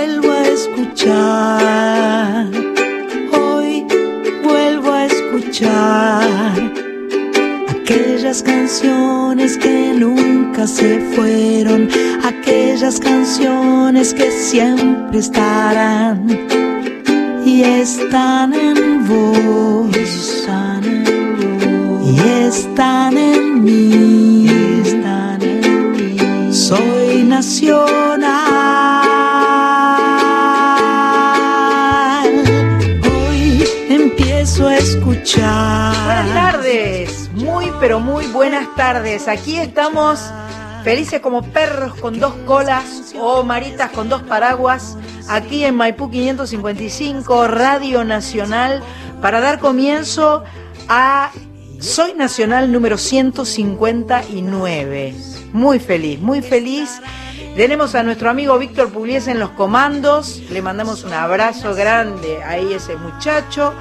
vuelvo a escuchar, hoy vuelvo a escuchar aquellas canciones que nunca se fueron, aquellas canciones que siempre estarán y están en vos, están en vos, y están en mí, están en mí. Soy nacional. Escuchar. Buenas tardes, muy pero muy buenas tardes. Aquí estamos felices como perros con dos colas o maritas con dos paraguas, aquí en Maipú 555, Radio Nacional, para dar comienzo a Soy Nacional número 159. Muy feliz, muy feliz. Tenemos a nuestro amigo Víctor Pugliese en los comandos. Le mandamos un abrazo grande a ese muchacho.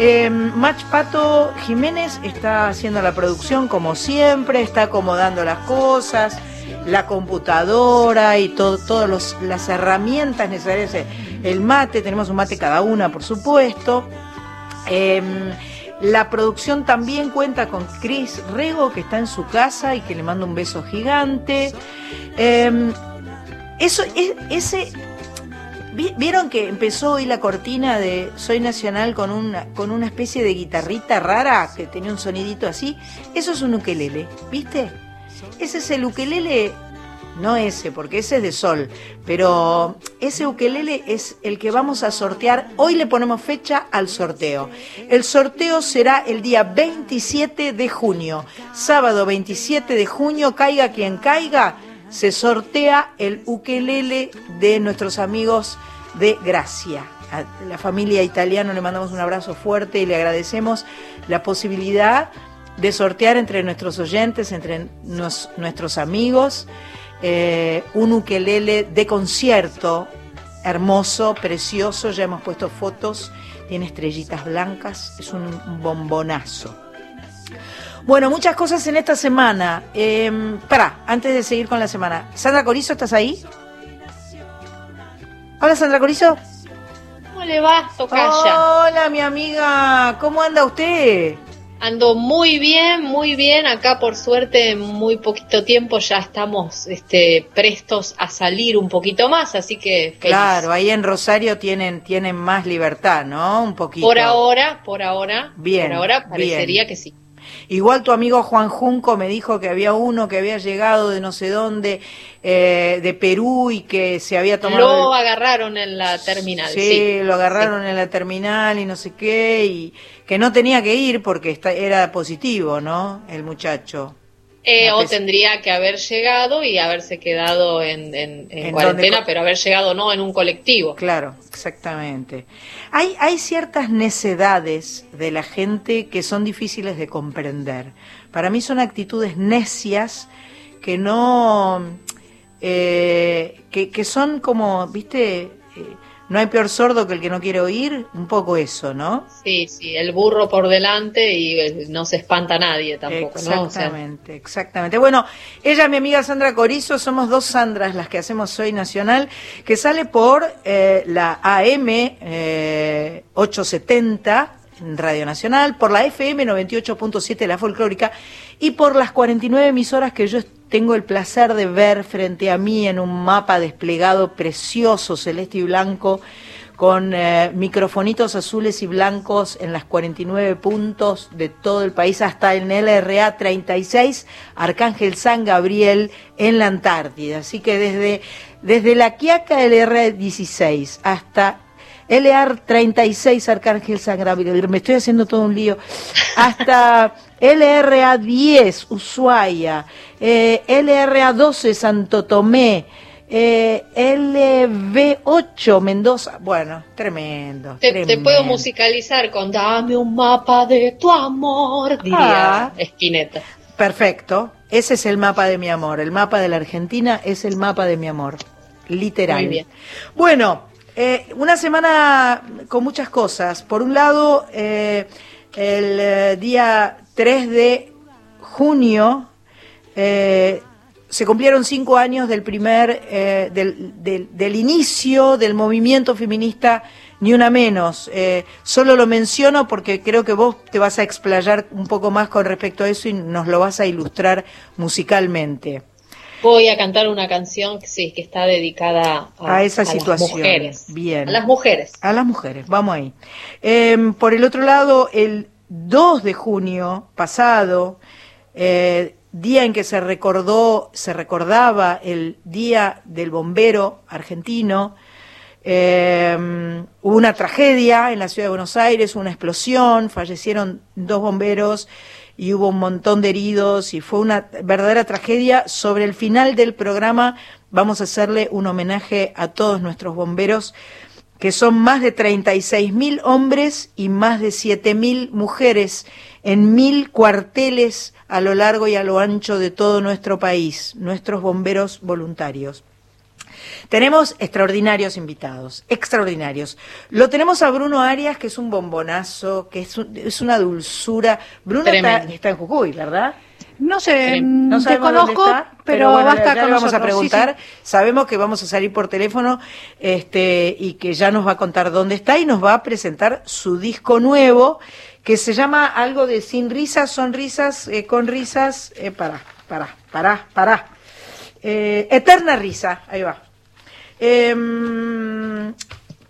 Eh, Mach Pato Jiménez está haciendo la producción como siempre, está acomodando las cosas, la computadora y todo, todas las herramientas necesarias. El mate, tenemos un mate cada una, por supuesto. Eh, la producción también cuenta con Chris Rego, que está en su casa y que le manda un beso gigante. Eh, eso, es, ese ¿Vieron que empezó hoy la cortina de Soy Nacional con una, con una especie de guitarrita rara que tenía un sonidito así? Eso es un ukelele, ¿viste? Ese es el ukelele, no ese, porque ese es de sol, pero ese ukelele es el que vamos a sortear. Hoy le ponemos fecha al sorteo. El sorteo será el día 27 de junio, sábado 27 de junio, caiga quien caiga se sortea el ukelele de nuestros amigos de Gracia. A la familia italiana le mandamos un abrazo fuerte y le agradecemos la posibilidad de sortear entre nuestros oyentes, entre nuestros amigos, eh, un ukelele de concierto hermoso, precioso, ya hemos puesto fotos, tiene estrellitas blancas, es un bombonazo. Bueno, muchas cosas en esta semana. Eh, para, antes de seguir con la semana. Sandra Corizo, ¿estás ahí? Hola, Sandra Corizo. ¿Cómo le va, Tocaya? Hola, mi amiga. ¿Cómo anda usted? Ando muy bien, muy bien. Acá, por suerte, en muy poquito tiempo ya estamos este, prestos a salir un poquito más, así que feliz. Claro, ahí en Rosario tienen, tienen más libertad, ¿no? Un poquito. Por ahora, por ahora. Bien. Por ahora parecería que sí. Igual tu amigo Juan Junco me dijo que había uno que había llegado de no sé dónde, eh, de Perú y que se había tomado... Lo agarraron en la terminal. Sí, lo agarraron en la terminal y no sé qué, y que no tenía que ir porque era positivo, ¿no? El muchacho. Eh, o tendría que haber llegado y haberse quedado en, en, cuarentena, pero haber llegado no en un colectivo. Claro, exactamente. Hay, hay ciertas necedades de la gente que son difíciles de comprender. Para mí son actitudes necias que no... Eh, que, que, son como, viste, no hay peor sordo que el que no quiere oír, un poco eso, ¿no? Sí, sí, el burro por delante y eh, no se espanta nadie tampoco, exactamente, Exactamente, Bueno, ella mi amiga Sandra Corizo, somos dos Sandras las que hacemos Hoy Nacional, que sale por eh, la AM 870 en Radio Nacional, por la FM 98.7 La Folclórica y por las 49 emisoras que yo tengo el placer de ver frente a mí en un mapa desplegado precioso, celeste y blanco, con eh, microfonitos azules y blancos en las 49 puntos de todo el país, hasta en LRA 36, Arcángel San Gabriel en la Antártida. Así que desde, desde la Quiaca LR 16 hasta LR 36 Arcángel San Gabriel, me estoy haciendo todo un lío, hasta LRA 10 Ushuaia, eh, LRA 12 Santo Tomé, eh, LV8 Mendoza, bueno, tremendo te, puedo musicalizar con Dame un mapa de tu amor, diría ah. Perfecto, ese es el mapa de mi amor, el mapa de la Argentina es el mapa de mi amor, literal. Muy bien. Bueno, eh, una semana con muchas cosas. Por un lado, eh, el día 3 de junio se cumplieron cinco años del primer, eh, del, del, del, inicio del movimiento feminista Ni Una Menos. Eh, solo lo menciono porque creo que vos te vas a explayar un poco más con respecto a eso y nos lo vas a ilustrar musicalmente. Voy a cantar una canción sí, que está dedicada a, a esa a situación. las mujeres. Bien. A las mujeres. A las mujeres, vamos ahí. Eh, por el otro lado, el 2 de junio pasado, eh, día en que se recordó, se recordaba el Día del Bombero argentino, eh, hubo una tragedia en la ciudad de Buenos Aires, una explosión, fallecieron dos bomberos y hubo un montón de heridos y fue una verdadera tragedia. Sobre el final del programa vamos a hacerle un homenaje a todos nuestros bomberos, que son más de 36 mil hombres y más de 7 mil mujeres en mil cuarteles a lo largo y a lo ancho de todo nuestro país, nuestros bomberos voluntarios. Tenemos extraordinarios invitados, extraordinarios. Lo tenemos a Bruno Arias, que es un bombonazo, que es, un, es una dulzura. Bruno está, está, en Jujuy, ¿verdad? No sé, no te conozco, está, pero, pero bueno, va a estar ya con vamos nosotros. a preguntar. Sí, sí. Sabemos que vamos a salir por teléfono este, y que ya nos va a contar dónde está y nos va a presentar su disco nuevo que se llama algo de sin risas, sonrisas, eh, con risas. Eh, para, para, para, para. Eh, eterna risa, ahí va. Eh,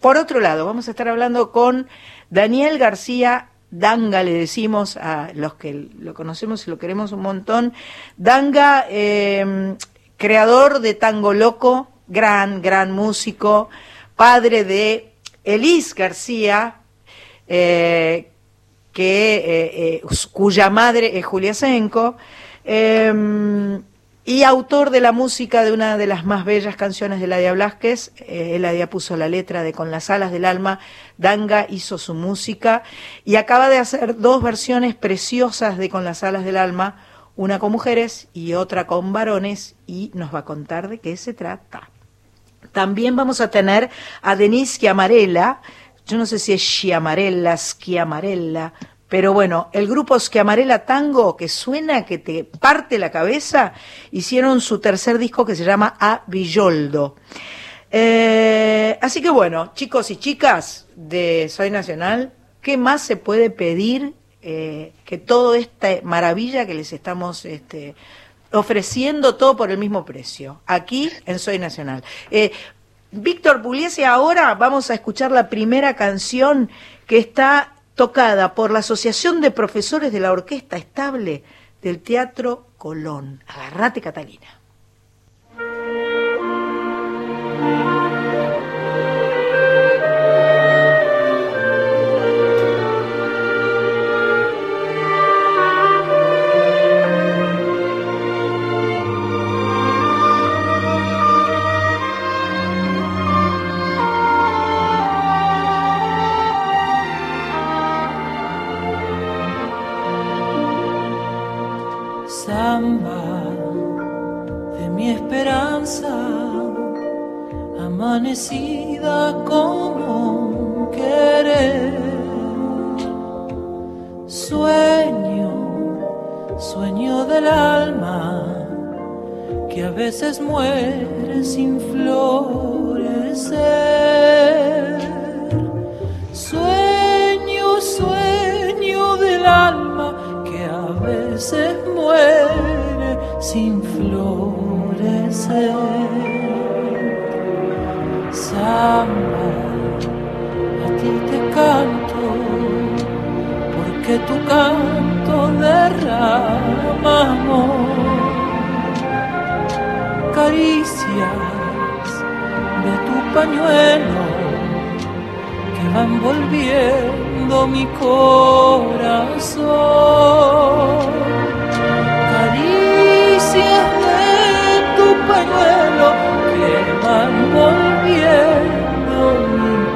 por otro lado, vamos a estar hablando con Daniel García Danga, le decimos a los que lo conocemos y lo queremos un montón. Danga, eh, creador de Tango Loco, gran, gran músico, padre de Elis García, eh, que, eh, cuya madre es Julia Senco y autor de la música de una de las más bellas canciones de Ladia Blasquez. Eh, Eladia puso la letra de Con las alas del alma, Danga hizo su música y acaba de hacer dos versiones preciosas de Con las alas del alma, una con mujeres y otra con varones, y nos va a contar de qué se trata. También vamos a tener a Denise Chiamarella, yo no sé si es Chiamarella, Schiamarella, pero bueno, el grupo Schiamarella Tango, que suena, que te parte la cabeza, hicieron su tercer disco que se llama A Villoldo. Eh, así que bueno, chicos y chicas de Soy Nacional, ¿qué más se puede pedir eh, que toda esta maravilla que les estamos este, ofreciendo todo por el mismo precio? Aquí en Soy Nacional. Eh, Víctor Pugliese, ahora vamos a escuchar la primera canción que está tocada por la Asociación de Profesores de la Orquesta Estable del Teatro Colón. Agarrate, Catalina. Amanecida como un querer. Sueño, sueño del alma, que a veces muere sin florecer. Sueño, sueño del alma que a veces muere sin florecer. A ti te canto, porque tu canto derrama amor. Caricias de tu pañuelo que van volviendo mi corazón. Caricias de tu pañuelo que van volviendo mi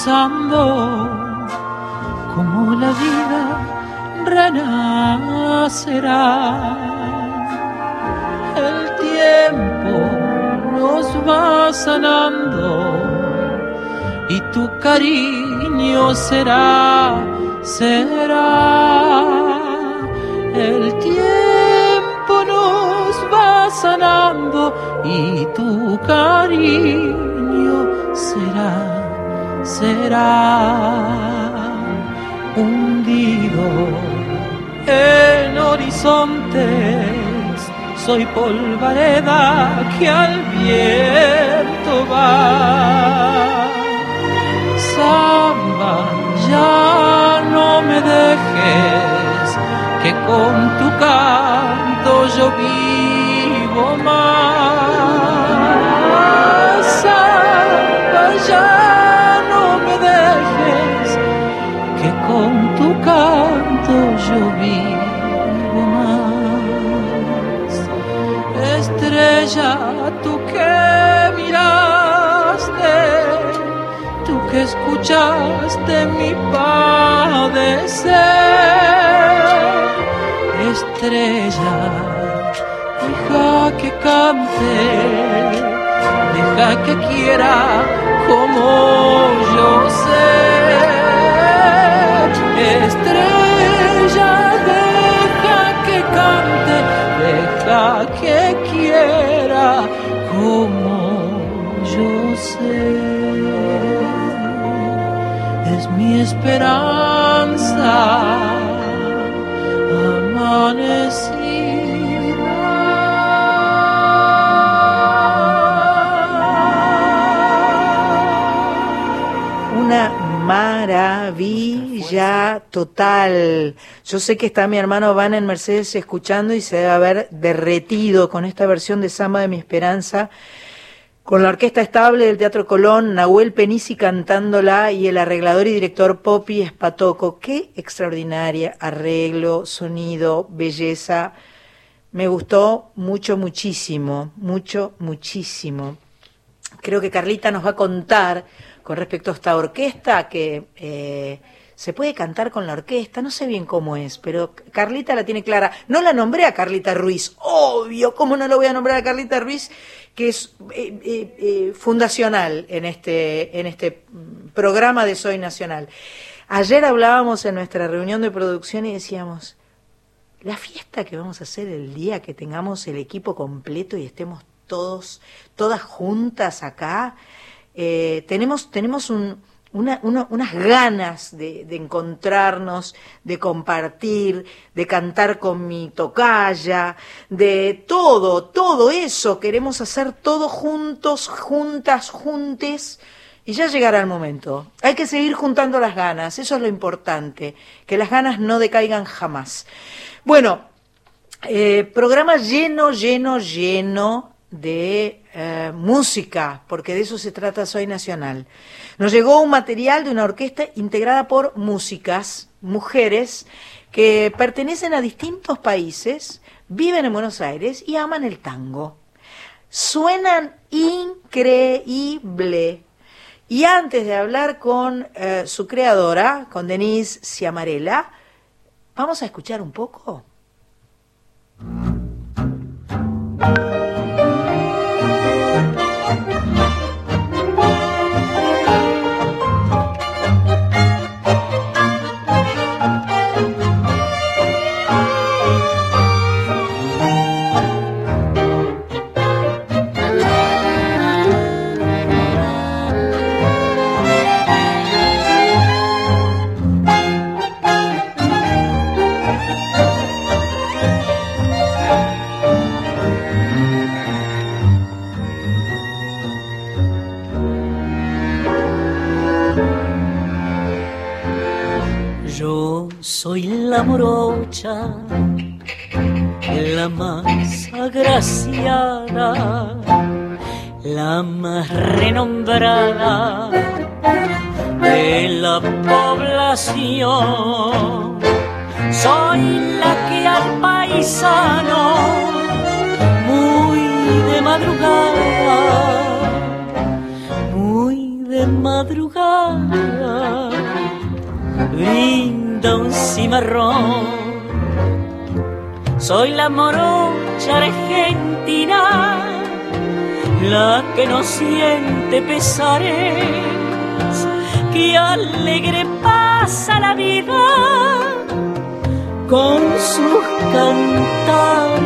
pasando como la vida renacerá. El tiempo nos va sanando y tu cariño será, será. El tiempo nos va sanando y tu cariño será hundido en horizontes. Soy polvareda que al viento va. Samba, ya no me dejes, que con tu canto yo vivo más. Samba, ya con tu canto yo vivo más. Estrella, tú que miraste, tú que escuchaste mi padecer. Estrella, deja que cante, deja que quiera como yo sé Esperanza Una maravilla total. Yo sé que está mi hermano Van en Mercedes escuchando y se debe haber derretido con esta versión de Samba de mi Esperanza, con la orquesta estable del Teatro Colón, Nahuel Penisi cantándola y el arreglador y director Popi Espatoco. Qué extraordinaria arreglo, sonido, belleza. Me gustó mucho, muchísimo, mucho, muchísimo. Creo que Carlita nos va a contar con respecto a esta orquesta que eh, se puede cantar con la orquesta, no sé bien cómo es, pero Carlita la tiene clara. No la nombré a Carlita Ruiz, obvio, ¿cómo no lo voy a nombrar a Carlita Ruiz? que es eh, eh, eh, fundacional en este, en este programa de Soy Nacional. Ayer hablábamos en nuestra reunión de producción y decíamos, la fiesta que vamos a hacer el día que tengamos el equipo completo y estemos todos, todas juntas acá, tenemos, tenemos un, unas ganas de, encontrarnos, de compartir, de cantar con mi tocaya, de todo, todo eso. Queremos hacer todo juntos, juntas, juntes. Y ya llegará el momento. Hay que seguir juntando las ganas, eso es lo importante, que las ganas no decaigan jamás. Bueno, eh, programa lleno, lleno, lleno de eh, música, porque de eso se trata Soy Nacional. Nos llegó un material de una orquesta integrada por músicas, mujeres, que pertenecen a distintos países, viven en Buenos Aires y aman el tango. Suenan increíble. Y antes de hablar con eh, su creadora, con Denise Ciamarela, vamos a escuchar un poco. Soy la morocha, la más agraciada, la más renombrada de la población. Soy la que al paisano, muy de madrugada, muy de madrugada, un cimarrón. Soy la morocha argentina, la que no siente pesares que alegre pasa la vida con sus cantares.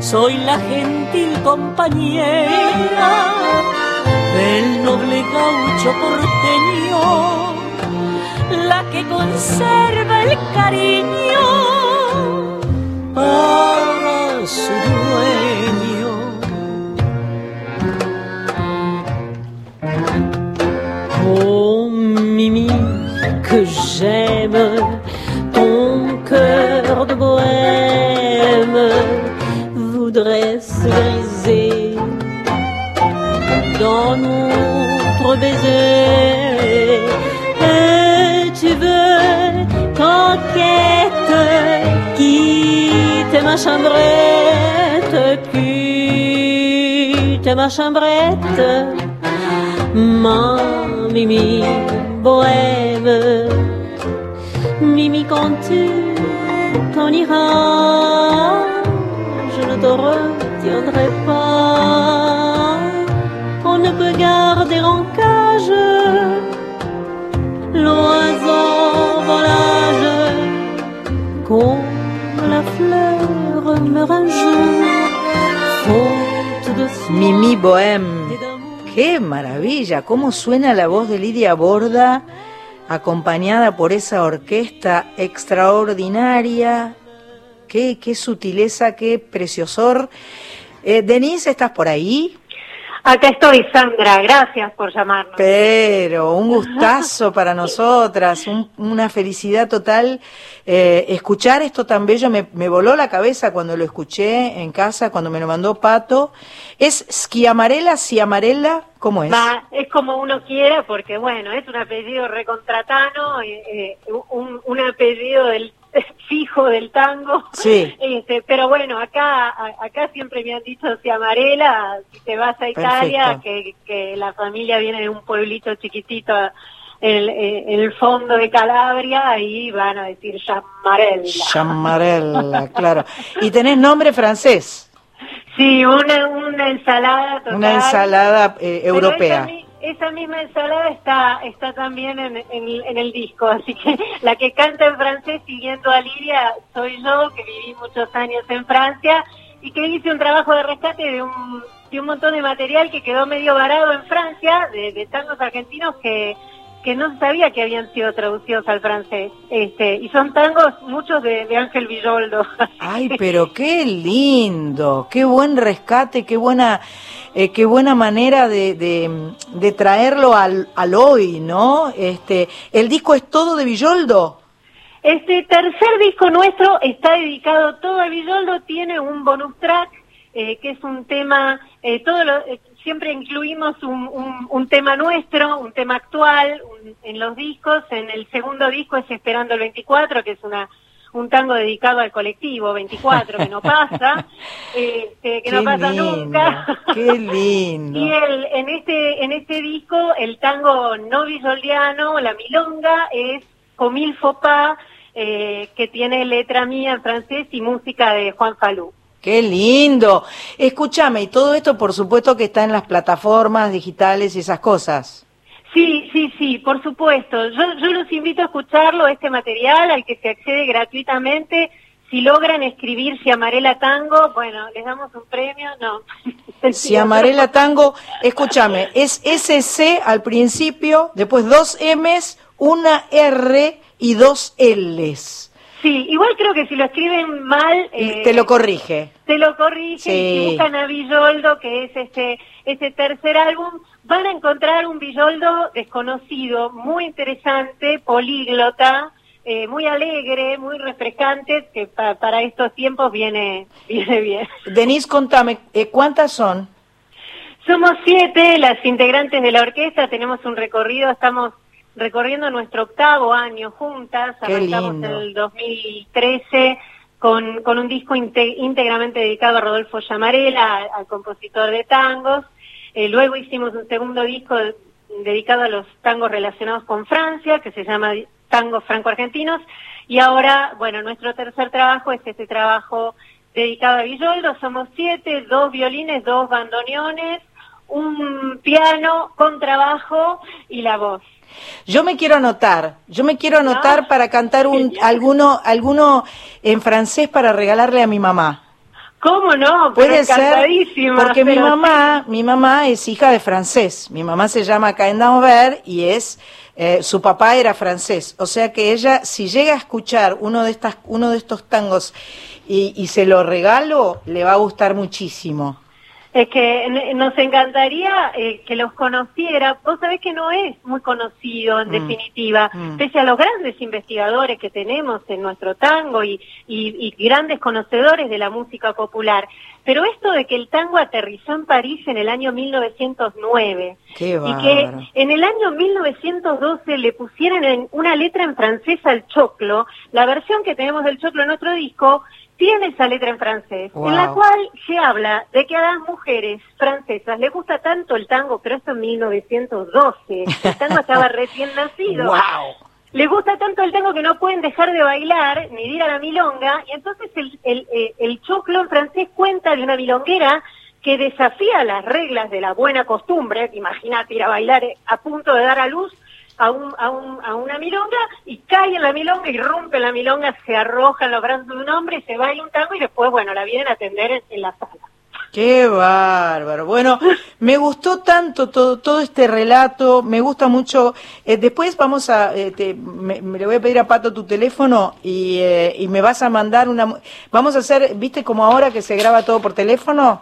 Soy la gentil compañera del noble gaucho porteño, la que conserva el cariño para su dueño que j'aime ton cœur de bohème voudrait se briser dans notre baiser. Tu veux, t'enquête, quitte ma chambrette, quitte ma chambrette, ma mimi bohème. Mimi, quand tu t'en iras, je ne te retiendrai pas. On ne peut garder en cage l'oiseau comme la fleur Mimi Bohème. ¡Qué maravilla! ¿Cómo suena la voz de Lidia Borda acompañada por esa orquesta extraordinaria? ¡Qué, qué sutileza, qué preciosor! Eh, Denise, ¿estás por ahí? Acá estoy, Sandra, gracias por llamarnos. Pero un gustazo para nosotras, una felicidad total. Eh, escuchar esto tan bello me, voló la cabeza cuando lo escuché en casa, cuando me lo mandó Pato. ¿Es Schiamarella, Schiamarella? ¿Cómo es? es como uno quiera, porque bueno, es un apellido recontratano, eh, eh un, un apellido del fijo del tango. Sí. Este, pero bueno, acá acá siempre me han dicho si amarela, si te vas a Italia, que, que la familia viene de un pueblito chiquitito en, en, el fondo de Calabria, y van a decir Chamarella. Chamarella, claro. ¿Y tenés nombre francés? Sí, una, una ensalada total. Una ensalada eh, europea esa misma ensalada está está también en, en, el disco, así que la que canta en francés siguiendo a Lidia soy yo, que viví muchos años en Francia y que hice un trabajo de rescate de un, de un montón de material que quedó medio varado en Francia, de, tangos argentinos que, que no sabía que habían sido traducidos al francés. Este, y son tangos muchos de, de Ángel Villoldo. Ay, pero qué lindo, qué buen rescate, qué buena eh, qué buena manera de, de, traerlo al, al, hoy, ¿no? Este, ¿El disco es todo de Villoldo? Este tercer disco nuestro está dedicado todo a Villoldo, tiene un bonus track, eh, que es un tema, eh, todo lo, eh, siempre incluimos un, un, un, tema nuestro, un tema actual en los discos, en el segundo disco es Esperando el 24, que es una un tango dedicado al colectivo 24, que no pasa, este, que no pasa nunca. Qué lindo. y el, en este en este disco el tango no visoldiano, la milonga, es Comil Fopá, eh, que tiene letra mía en francés y música de Juan Falú. Qué lindo. Escúchame, y todo esto por supuesto que está en las plataformas digitales y esas cosas. Sí, sí, sí, por supuesto. Yo, yo los invito a escucharlo, este material, al que se accede gratuitamente. Si logran escribir Si Amarela Tango, bueno, les damos un premio, no. Si Amarela Tango, escúchame, es SC al principio, después dos M's, una R y dos L's. Sí, igual creo que si lo escriben mal... Eh, te lo corrige. Te lo corrige y si buscan a Villoldo, que es este, este tercer álbum, van a encontrar un Villoldo desconocido, muy interesante, políglota, eh, muy alegre, muy refrescante, que para estos tiempos viene, viene bien. Denise, contame, eh, ¿cuántas son? Somos siete las integrantes de la orquesta, tenemos un recorrido, estamos recorriendo nuestro octavo año juntas, arrancamos en el 2013 con, con un disco íntegramente dedicado a Rodolfo Llamarela, al compositor de tangos. Eh, luego hicimos un segundo disco dedicado a los tangos relacionados con Francia, que se llama Tangos Franco-Argentinos. Y ahora, bueno, nuestro tercer trabajo es este trabajo dedicado a Villoldo. Somos siete, dos violines, dos bandoneones, un piano, con trabajo y la voz. Yo me quiero anotar, yo me quiero anotar para cantar un, alguno, alguno en francés para regalarle a mi mamá. ¿Cómo no? Puede ser, porque mi mamá, mi mamá es hija de francés. Mi mamá se llama Caen d'Anvers y es, eh, su papá era francés. O sea que ella, si llega a escuchar uno de estas, uno de estos tangos y, y se lo regalo, le va a gustar muchísimo. Es que nos encantaría eh, que los conociera. Vos sabés que no es muy conocido, en mm. definitiva, mm. pese a los grandes investigadores que tenemos en nuestro tango y, y, grandes conocedores de la música popular. Pero esto de que el tango aterrizó en París en el año 1909 y que en el año 1912 le pusieran en una letra en francés al choclo, la versión que tenemos del choclo en nuestro disco tiene esa letra en francés, en la cual se habla de que a las mujeres francesas les gusta tanto el tango, pero esto en 1912, el tango estaba recién nacido. Wow. Les gusta tanto el tango que no pueden dejar de bailar ni de ir a la milonga, y entonces el, el, eh, el choclo en francés cuenta de una milonguera que desafía las reglas de la buena costumbre, imagínate ir a bailar a punto de dar a luz, a, un, a, un, a una milonga y cae en la milonga y rompe la milonga, se arroja en los brazos de un hombre y se baila un tango y después, bueno, la vienen a atender en, la sala. Qué bárbaro. Bueno, me gustó tanto todo, todo este relato, me gusta mucho. Eh, después vamos a, eh, me, le voy a pedir a Pato tu teléfono y, eh, y me vas a mandar una... Vamos a hacer, viste como ahora que se graba todo por teléfono.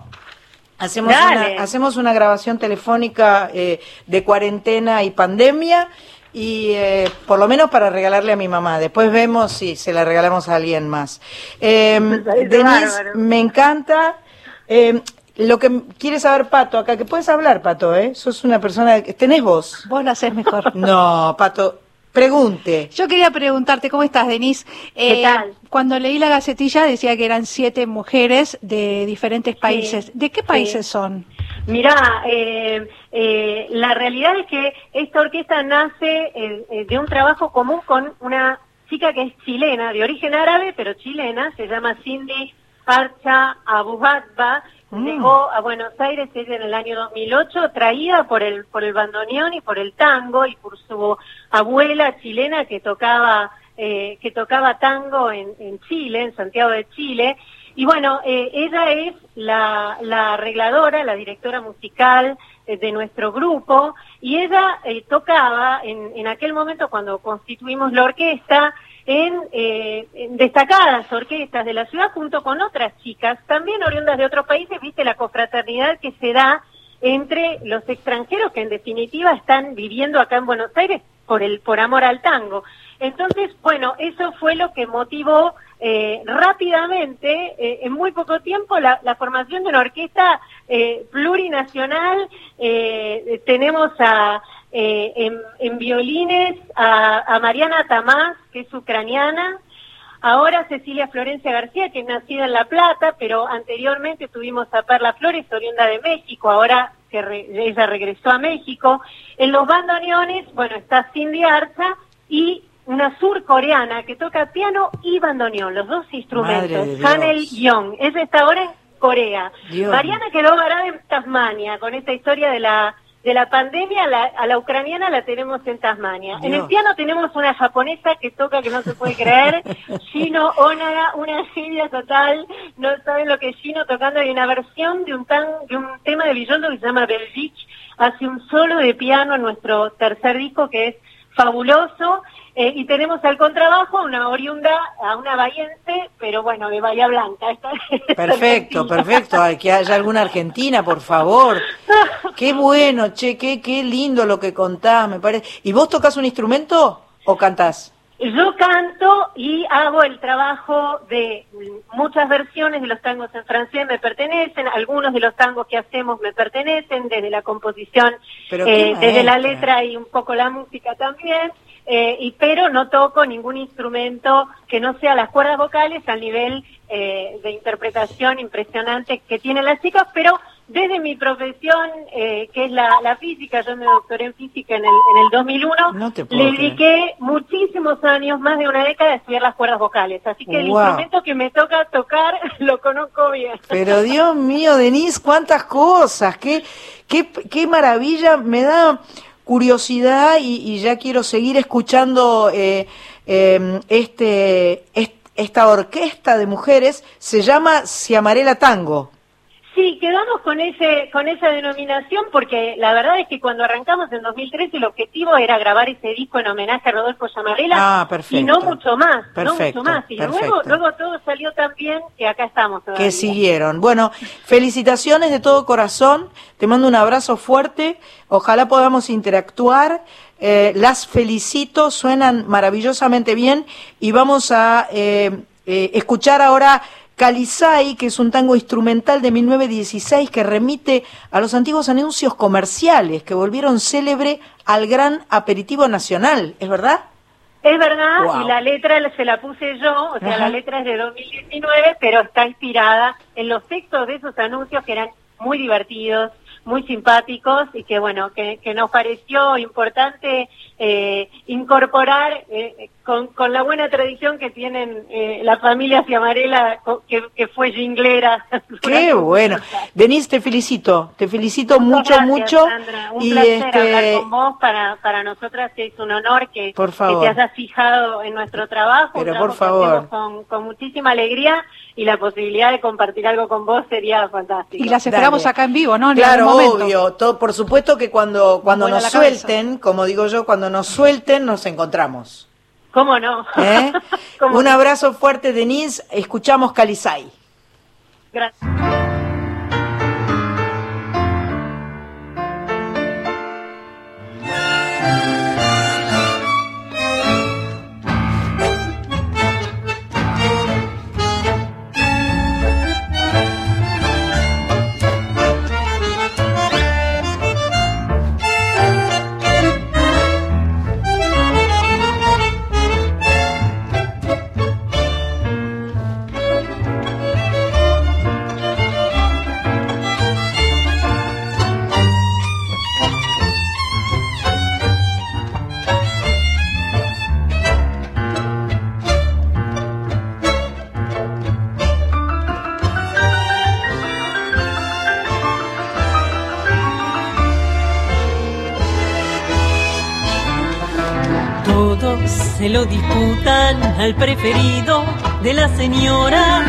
Hacemos una, hacemos una grabación telefónica eh, de cuarentena y pandemia y eh, por lo menos para regalarle a mi mamá. Después vemos si se la regalamos a alguien más. Eh, Denise, me encanta. Eh, lo que quiere saber Pato acá, que puedes hablar, Pato, ¿eh? Sos una persona... ¿Tenés voz? Vos la haces mejor. No, Pato, Pregunte. Yo quería preguntarte, ¿cómo estás, Denise? ¿Qué eh, tal? Cuando leí la gacetilla decía que eran siete mujeres de diferentes países. ¿De qué países son? Mirá, eh, eh, la realidad es que esta orquesta nace de un trabajo común con una chica que es chilena, de origen árabe, pero chilena, se llama Cindy Archa Abuhatba, Mm. Llegó a Buenos Aires en el año 2008, traída por el por el bandoneón y por el tango y por su abuela chilena que tocaba eh, que tocaba tango en, en, Chile, en Santiago de Chile. Y bueno, eh, ella es la, la arregladora, la directora musical eh, de nuestro grupo y ella tocaba en, en aquel momento cuando constituimos la orquesta, eh, en, destacadas orquestas de la ciudad junto con otras chicas, también oriundas de otros países, viste la confraternidad que se da entre los extranjeros que en definitiva están viviendo acá en Buenos Aires por el por amor al tango. Entonces, bueno, eso fue lo que motivó eh, rápidamente, eh, en muy poco tiempo, la, formación de una orquesta plurinacional. tenemos a eh, en, violines a, Mariana Tamás, que es ucraniana, ahora Cecilia Florencia García, que es nacida en La Plata, pero anteriormente tuvimos a Perla Flores, oriunda de México, ahora que ella regresó a México. En los bandoneones, bueno, está Cindy Arza y una surcoreana que toca piano y bandoneón, los dos instrumentos, Hanel Young. Ella está ahora en Corea. Mariana quedó varada en Tasmania con esta historia de la de la pandemia a la ucraniana la tenemos en Tasmania. En el piano tenemos una japonesa que toca que no se puede creer, Shino Onaga, una genia total, no saben lo que es Shino tocando, hay una versión de un, tan, de un tema de Villoldo que se llama Belgique, hace un solo de piano en nuestro tercer disco que es fabuloso. Eh, y tenemos al contrabajo una oriunda, a una bahiense, pero bueno, de Bahía Blanca. perfecto, perfecto. Hay que haya alguna argentina, por favor. Qué bueno, che, qué, qué lindo lo que contás, me parece. ¿Y vos tocas un instrumento o cantás? Yo canto y hago el trabajo de muchas versiones de los tangos en francés me pertenecen, algunos de los tangos que hacemos me pertenecen, desde la composición, eh, desde la letra y un poco la música también, eh, y pero no toco ningún instrumento que no sea las cuerdas vocales al nivel eh, de interpretación impresionante que tienen las chicas, pero desde mi profesión, eh, que es la, la física, yo me doctoré en física en el, en el 2001, No le dediqué muchísimos años, más de una década, a estudiar las cuerdas vocales. Así que el Wow. instrumento que me toca tocar lo conozco bien. Pero Dios mío, Denise, cuántas cosas, qué, qué, qué maravilla, me da curiosidad y, y ya quiero seguir escuchando eh, eh, este, est- esta orquesta de mujeres, se llama Ciamarela Tango. Sí, quedamos con ese con esa denominación porque la verdad es que cuando arrancamos en 2013 el objetivo era grabar ese disco en homenaje a Rodolfo Llamarela Ah, perfecto. y no mucho más, Perfecto, no mucho más. Y luego, luego todo salió tan bien que acá estamos todavía. que siguieron. Bueno, felicitaciones de todo corazón, te mando un abrazo fuerte, ojalá podamos interactuar, eh, las felicito, suenan maravillosamente bien y vamos a eh, eh, escuchar ahora Calizay, que es un tango instrumental de 1916 que remite a los antiguos anuncios comerciales que volvieron célebre al gran aperitivo nacional, ¿es verdad? Es verdad, Wow. y la letra se la puse yo, o sea, Ajá. la letra es de 2019, pero está inspirada en los textos de esos anuncios que eran muy divertidos, muy simpáticos y que, bueno, que, que nos pareció importante eh, incorporar eh, con, con la buena tradición que tienen eh, la familia Ciamarela, que, que fue jinglera. Qué bueno. Denise, te felicito, te felicito mucho, Gracias, mucho. Sandra. Un y placer este, hablar con vos. Para, para nosotras es un honor que, Por que favor. te hayas fijado en nuestro trabajo. Pero por que favor. Con, con muchísima alegría y la posibilidad de compartir algo con vos sería fantástico. Y las esperamos Dale. acá en vivo, ¿no? En Claro, algún momento. obvio. Todo, por supuesto que cuando, cuando nos cabeza. suelten, como digo yo, cuando nos suelten, nos encontramos. ¿Cómo no? ¿eh? ¿Cómo Un abrazo fuerte, Denise. Escuchamos Calizay. Gracias. Se lo disputan al preferido de las señoras.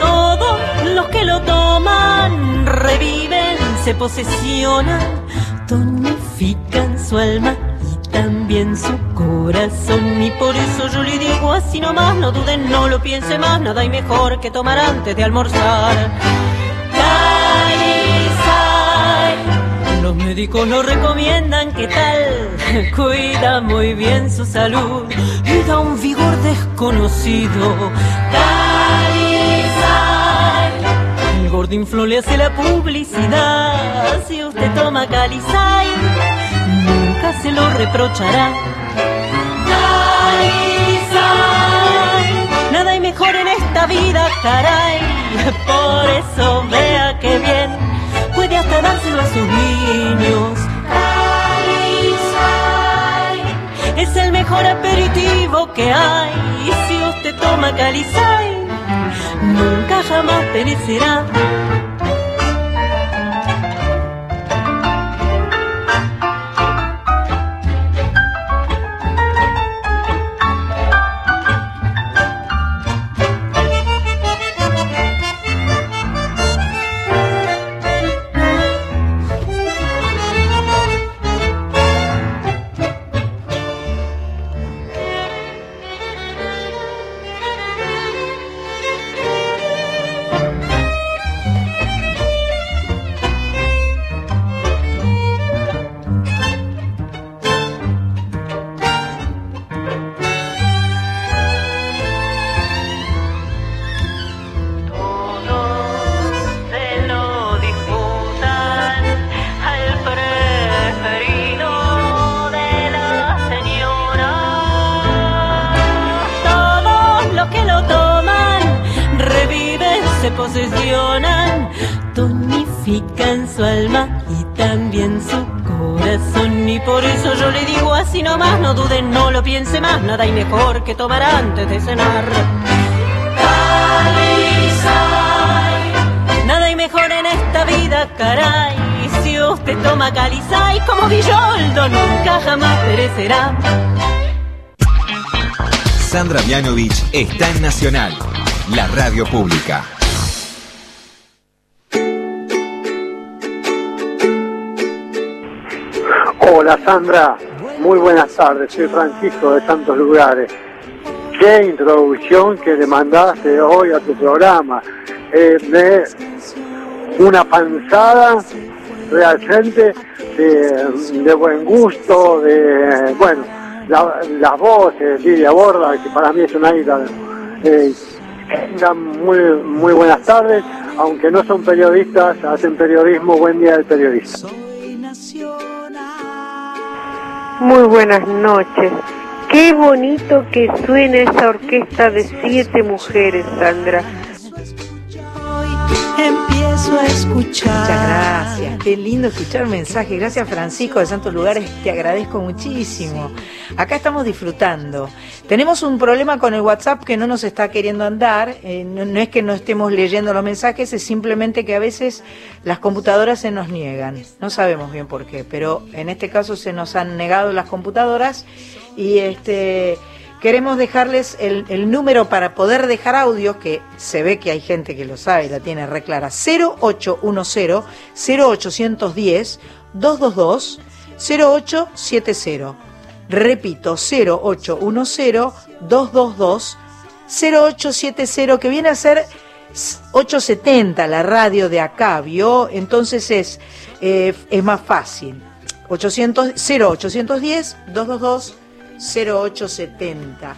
Todos los que lo toman reviven, se posesionan, tonifican su alma y también su corazón. Y por eso yo le digo así nomás, no duden, no lo piense más, nada hay mejor que tomar antes de almorzar. Los médicos lo recomiendan, ¿qué tal? Cuida muy bien su salud y da un vigor desconocido. Calizay. El gordinflo le hace la publicidad. Si usted toma Calizay, nunca se lo reprochará. Calizay. Nada hay mejor en esta vida, caray. Por eso vea que bien puede hasta dárselo a sus niños. Calizay es el mejor aperitivo que hay. Y si usted toma Calizay, nunca jamás perecerá. Nada hay mejor que tomar antes de cenar. Nada hay mejor en esta vida, caray. Si usted toma calizay como Villoldo, nunca jamás perecerá. Sandra Mianovich está en Nacional, la radio pública. Hola Sandra, muy buenas tardes, soy Francisco de Santos Lugares. Qué introducción que le mandaste hoy a tu programa. Eh, de una panzada realmente de, buen gusto, de, bueno, la, las voces, Lidia Borda, que para mí es una ídola. Eh, muy, muy buenas tardes, aunque no son periodistas, hacen periodismo, buen día del periodista. Muy buenas noches. Qué bonito que suena esa orquesta de siete mujeres, Sandra. Empiezo a escuchar. Muchas gracias, qué lindo escuchar mensajes. Gracias Francisco de Santos Lugares, te agradezco muchísimo. Acá estamos disfrutando. Tenemos un problema con el WhatsApp que no nos está queriendo andar. Eh, no, no es que no estemos leyendo los mensajes, es simplemente que a veces las computadoras se nos niegan. No sabemos bien por qué, pero en este caso se nos han negado las computadoras y este queremos dejarles el, número para poder dejar audio, que se ve que hay gente que lo sabe, la tiene re clara, 0810 0810 222 0870. Repito, 0810 222 0870, que viene a ser 870 la radio de acá, ¿vio? Entonces es, eh, es más fácil. 800, 0810 222 0870.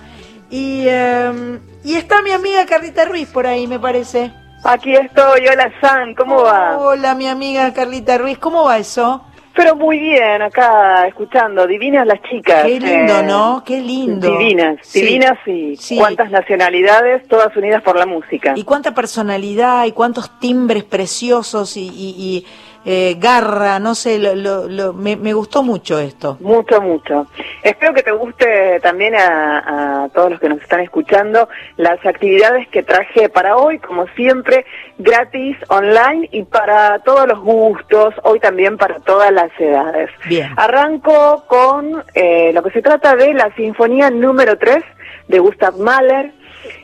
Y, eh, y está mi amiga Carlita Ruiz por ahí, me parece. Aquí estoy, hola San, ¿cómo va? Hola, mi amiga Carlita Ruiz, ¿cómo va eso? Pero muy bien, acá escuchando, divinas las chicas. Qué lindo, eh, ¿no? Qué lindo. Divinas, Sí. divinas y Sí. cuántas nacionalidades, todas unidas por la música. Y cuánta personalidad y cuántos timbres preciosos y, y- y, eh, garra, no sé, lo, lo- lo- me, me gustó mucho esto. Mucho, mucho. Espero que te guste también a, a todos los que nos están escuchando las actividades que traje para hoy, como siempre, gratis, online y para todos los gustos, hoy también para todas las edades. Bien. Arranco con eh, lo que se trata de la Sinfonía número 3 de Gustav Mahler.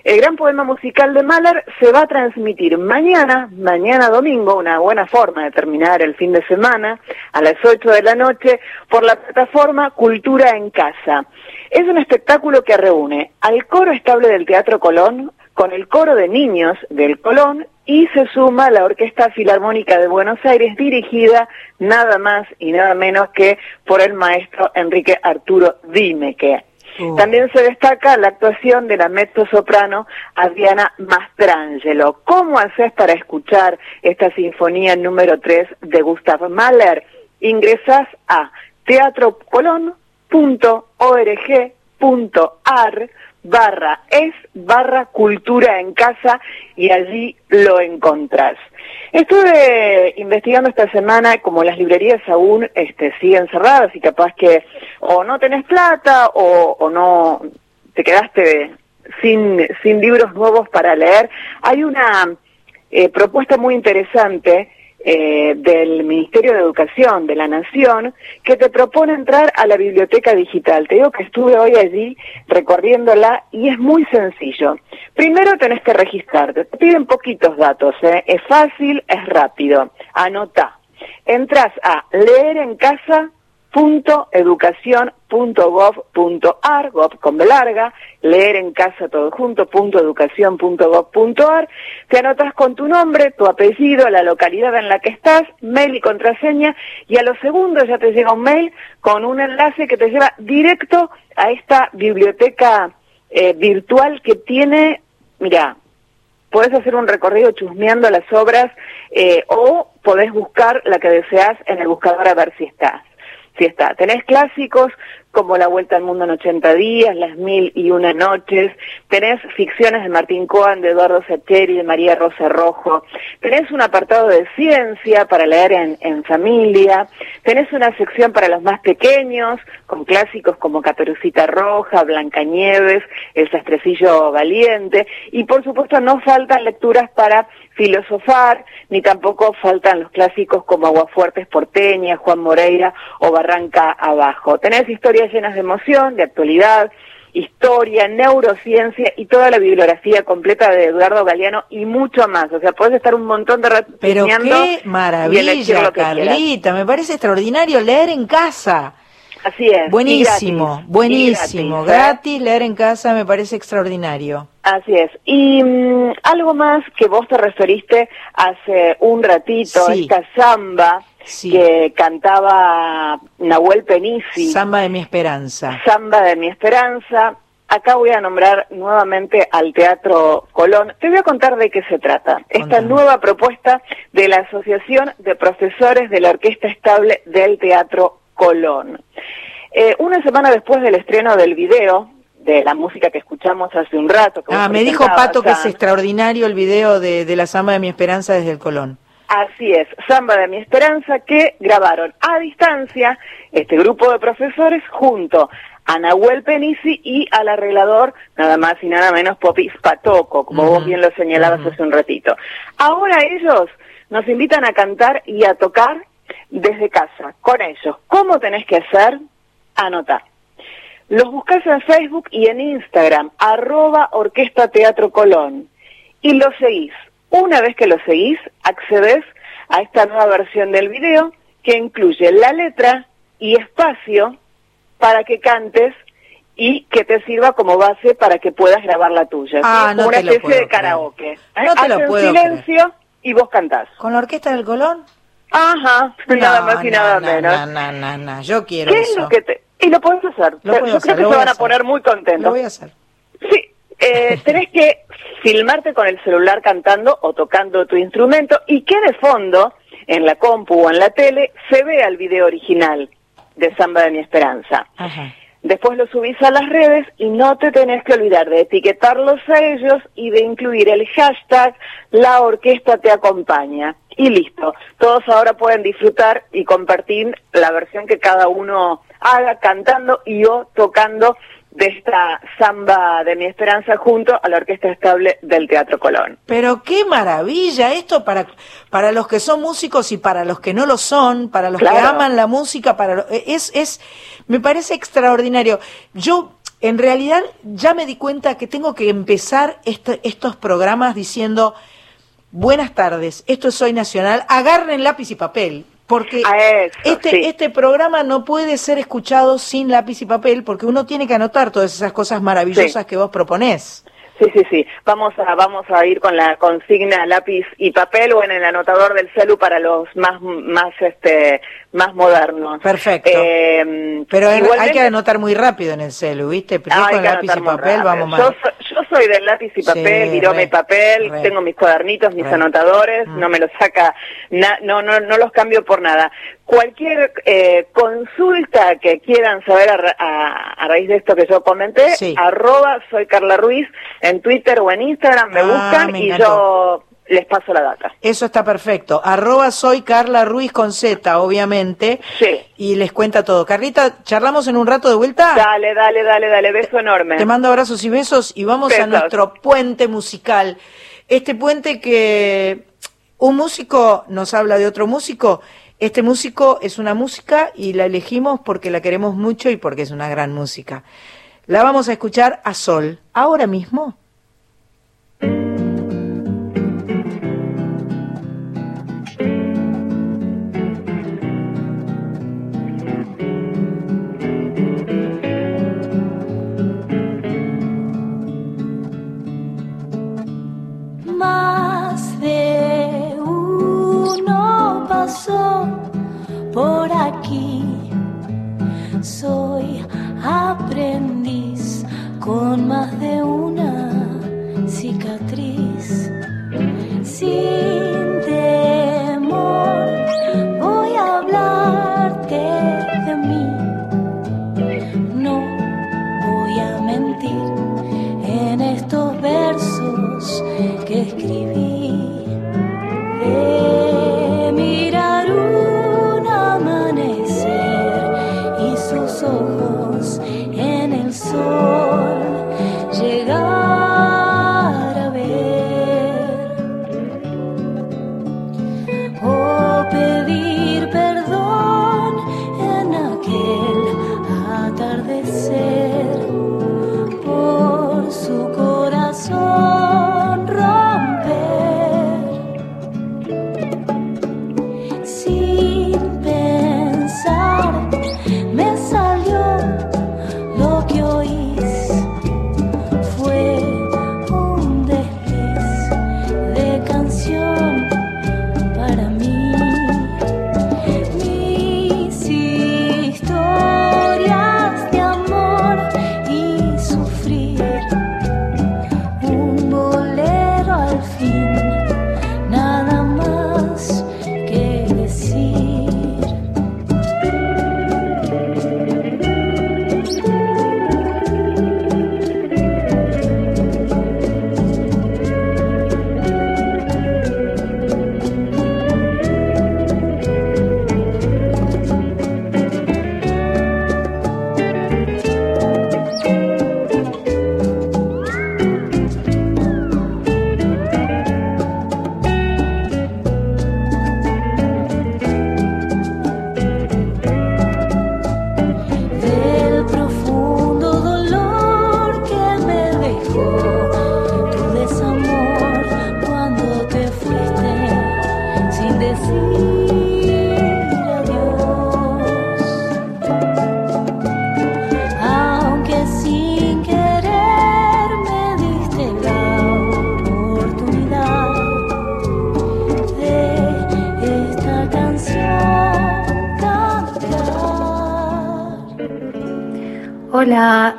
El gran poema musical de Mahler se va a transmitir mañana, mañana domingo, una buena forma de terminar el fin de semana, a las 8 de la noche, por la plataforma Cultura en Casa. Es un espectáculo que reúne al coro estable del Teatro Colón con el coro de niños del Colón y se suma la Orquesta Filarmónica de Buenos Aires dirigida nada más y nada menos que por el maestro Enrique Arturo Dimeke. También se destaca la actuación de la mezzo-soprano Adriana Mastrangelo. ¿Cómo haces para escuchar esta sinfonía número 3 de Gustav Mahler? Ingresas a teatrocolón.org.ar barra es barra cultura en casa y allí lo encontrás. Estuve investigando esta semana como las librerías aún este, siguen cerradas y capaz que o no tenés plata o, no te quedaste sin, sin libros nuevos para leer. Hay una eh, propuesta muy interesante eh, del Ministerio de Educación de la Nación que te propone entrar a la biblioteca digital. Te digo que estuve hoy allí recorriéndola y es muy sencillo. Primero tenés que registrarte. Te piden poquitos datos, ¿eh? es fácil, es rápido. Anota. Entras a leer en casa educación.gov.ar, gov con B larga, leer en casa todo junto, punto educación.gov.ar, te anotas con tu nombre, tu apellido, la localidad en la que estás, mail y contraseña, y a los segundos ya te llega un mail con un enlace que te lleva directo a esta biblioteca eh, virtual que tiene, mira, podés hacer un recorrido chusmeando las obras eh, o podés buscar la que deseas en el buscador a ver si estás. Si está. Tenés clásicos como La Vuelta al Mundo en 80 días, Las Mil y Una Noches, tenés ficciones de Martín Coan, de Eduardo Sacheri, de María Rosa Rojo, tenés un apartado de ciencia para leer en, en familia, tenés una sección para los más pequeños, con clásicos como Caperucita Roja, Blancanieves, El Sastrecillo Valiente, y por supuesto no faltan lecturas para filosofar, ni tampoco faltan los clásicos como Aguafuertes Porteña, Juan Moreira o Barranca Abajo. Tenés historias llenas de emoción, de actualidad, historia, neurociencia y toda la bibliografía completa de Eduardo Galeano y mucho más. O sea, puedes estar un montón de rato Pero qué maravilla. Carlita, me parece extraordinario leer en casa. Así es. Buenísimo, gratis, buenísimo. gratis, ¿eh? Gratis, leer en casa me parece extraordinario. Así es. Y mm, algo más que vos te referiste hace un ratito, Sí. esta samba Sí. que cantaba Nahuel Penisi, Samba de mi esperanza. Samba de mi esperanza. Acá voy a nombrar nuevamente al Teatro Colón. Te voy a contar de qué se trata. Esta Contame. nueva propuesta de la Asociación de Profesores de la Orquesta Estable del Teatro Colón. Eh, una semana después del estreno del video, de la música que escuchamos hace un rato. que Ah, me dijo Pato que es extraordinario el video de, de la Samba de mi esperanza desde el Colón. Así es, Samba de mi Esperanza, que grabaron a distancia este grupo de profesores junto a Nahuel Penisi y al arreglador, nada más y nada menos, Popis Patoco, como vos bien lo señalabas hace un ratito. Ahora ellos nos invitan a cantar y a tocar desde casa, con ellos. ¿Cómo tenés que hacer? Anotar. Los buscas en Facebook y en Instagram, arroba Orquesta Teatro Colón, y los seguís. Una vez que los seguís, accedes a esta nueva versión del video que incluye la letra y espacio para que cantes y que te sirva como base para que puedas grabar la tuya. ¿sí? Ah, Como no una te lo especie de karaoke. ¿eh? No te lo Hacen puedo silencio y vos cantás. ¿Con la orquesta del Colón? Ajá, nada más y No, nada no, menos. No, no, no, no, yo quiero ¿Qué es lo que te... Y lo podés hacer. Lo Yo hacer, creo que se van a poner muy contentos. Lo voy a hacer. Sí, eh, tenés que filmarte con el celular cantando o tocando tu instrumento y que de fondo, en la compu o en la tele, se vea el video original de Samba de mi Esperanza. Ajá. Después lo subís a las redes y no te tenés que olvidar de etiquetarlos a ellos y de incluir el hashtag La Orquesta Te Acompaña. Y listo. Todos ahora pueden disfrutar y compartir la versión que cada uno haga cantando y o tocando de esta samba de mi esperanza junto a la Orquesta Estable del Teatro Colón. Pero qué maravilla esto para, para los que son músicos y para los que no lo son, para los que aman la música, para lo- es, es, me parece extraordinario. Yo, en realidad, ya me di cuenta que tengo que empezar este- estos programas diciendo, buenas tardes, esto es Soy Nacional, agarren lápiz y papel. Porque eso, este, sí. este programa no puede ser escuchado sin lápiz y papel, porque uno tiene que anotar todas esas cosas maravillosas Sí. que vos proponés. Sí, sí, sí. Vamos a, vamos a ir con la consigna lápiz y papel o en el anotador del celu para los más, más, este, más modernos. Perfecto. Eh, Pero en- hay que anotar muy rápido en el celu, ¿viste? Primero con lápiz y papel, vamos yo, mal. so- yo soy del lápiz y papel, Sí, virome y papel, re. tengo mis cuadernitos, mis Re. anotadores, Mm. no me los saca, na- no, no, no los cambio por nada. Cualquier eh, consulta que quieran saber a, ra- a- a raíz de esto que yo comenté, Sí. arroba soy Carla Ruiz en Twitter o en Instagram, me Ah, buscan me y yo les paso la data. Eso está perfecto. Arroba soy Carla Ruiz con Z, obviamente. Sí. Y les cuenta todo. Carlita, ¿charlamos en un rato de vuelta? Dale, dale, dale, dale, beso enorme. Te mando abrazos y besos y vamos a nuestro puente musical. Este puente que un músico nos habla de otro músico. Este músico es una música y la elegimos porque la queremos mucho y porque es una gran música. La vamos a escuchar a Sol, ahora mismo. Por aquí. Soy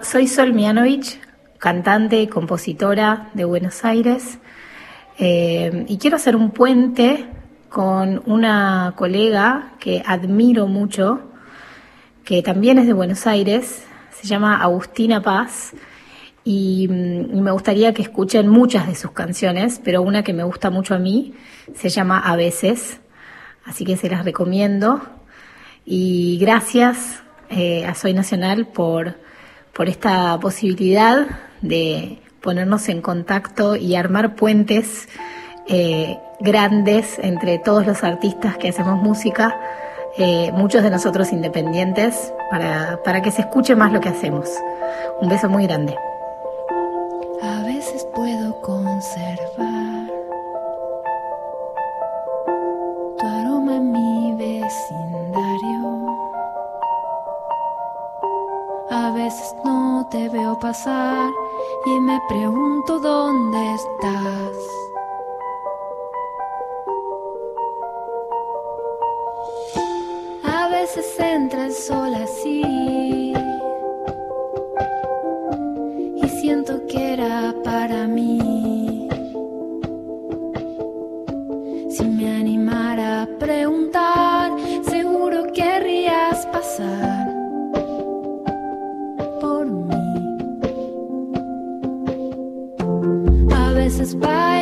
soy Sol Mianovich, cantante y compositora de Buenos Aires, eh, y quiero hacer un puente con una colega que admiro mucho, que también es de Buenos Aires, se llama Agustina Paz, y, mm, y me gustaría que escuchen muchas de sus canciones, pero una que me gusta mucho a mí se llama A veces, así que se las recomiendo. Y gracias eh, a Soy Nacional por, por esta posibilidad de ponernos en contacto y armar puentes eh, grandes entre todos los artistas que hacemos música, eh, muchos de nosotros independientes, para, para que se escuche más lo que hacemos. Un beso muy grande. A veces puedo conservar te veo pasar y me pregunto dónde estás. A veces entra el sol así A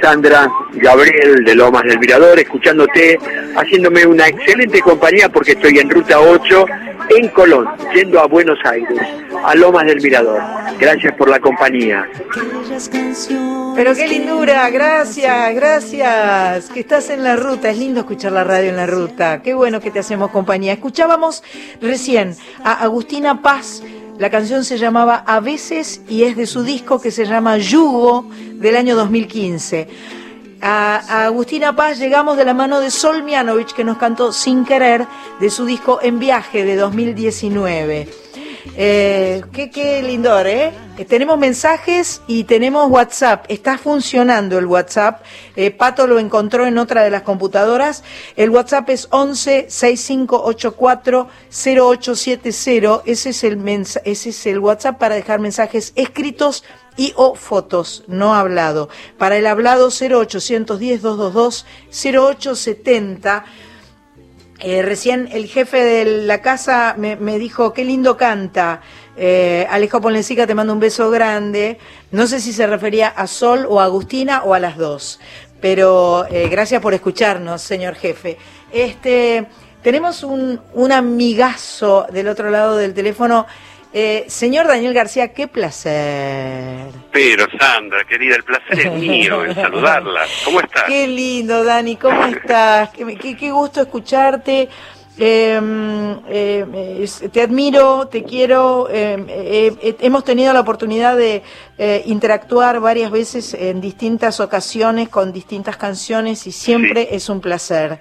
Sandra. Gabriel de Lomas del Mirador, escuchándote, haciéndome una excelente compañía porque estoy en ruta 8 en Colón, yendo a Buenos Aires, a Lomas del Mirador. Gracias por la compañía. Pero qué lindura, gracias, gracias. Que estás en la ruta, es lindo escuchar la radio en la ruta. Qué bueno que te hacemos compañía. Escuchábamos recién a Agustina Paz. La canción se llamaba A veces y es de su disco que se llama Yugo del año 2015. A, a Agustina Paz llegamos de la mano de Sol Mianovich que nos cantó Sin Querer de su disco En Viaje de 2019. Eh, qué, qué lindor, ¿eh? Eh, Tenemos mensajes y tenemos WhatsApp. Está funcionando el WhatsApp. Eh, Pato lo encontró en otra de las computadoras. El WhatsApp es 11 6584 0870. Ese es el ese es el WhatsApp para dejar mensajes escritos y o fotos, no hablado. Para el hablado 0810 222 0870. Eh, recién el jefe de la casa me, dijo, qué lindo canta. Eh, Alejo Ponlecica, te mando un beso grande. No sé si se refería a Sol o a Agustina o a las dos. Pero eh, gracias por escucharnos, señor jefe. Este, tenemos un, un amigazo del otro lado del teléfono. Eh, señor Daniel García, qué placer. Pero Sandra, querida, el placer es mío en saludarla. ¿Cómo estás? Qué lindo, Dani, ¿cómo estás? Qué, qué- qué gusto escucharte. Eh, eh, te admiro, te quiero. eh, eh, eh, hemos tenido la oportunidad de eh, interactuar varias veces en distintas ocasiones con distintas canciones y siempre es un placer.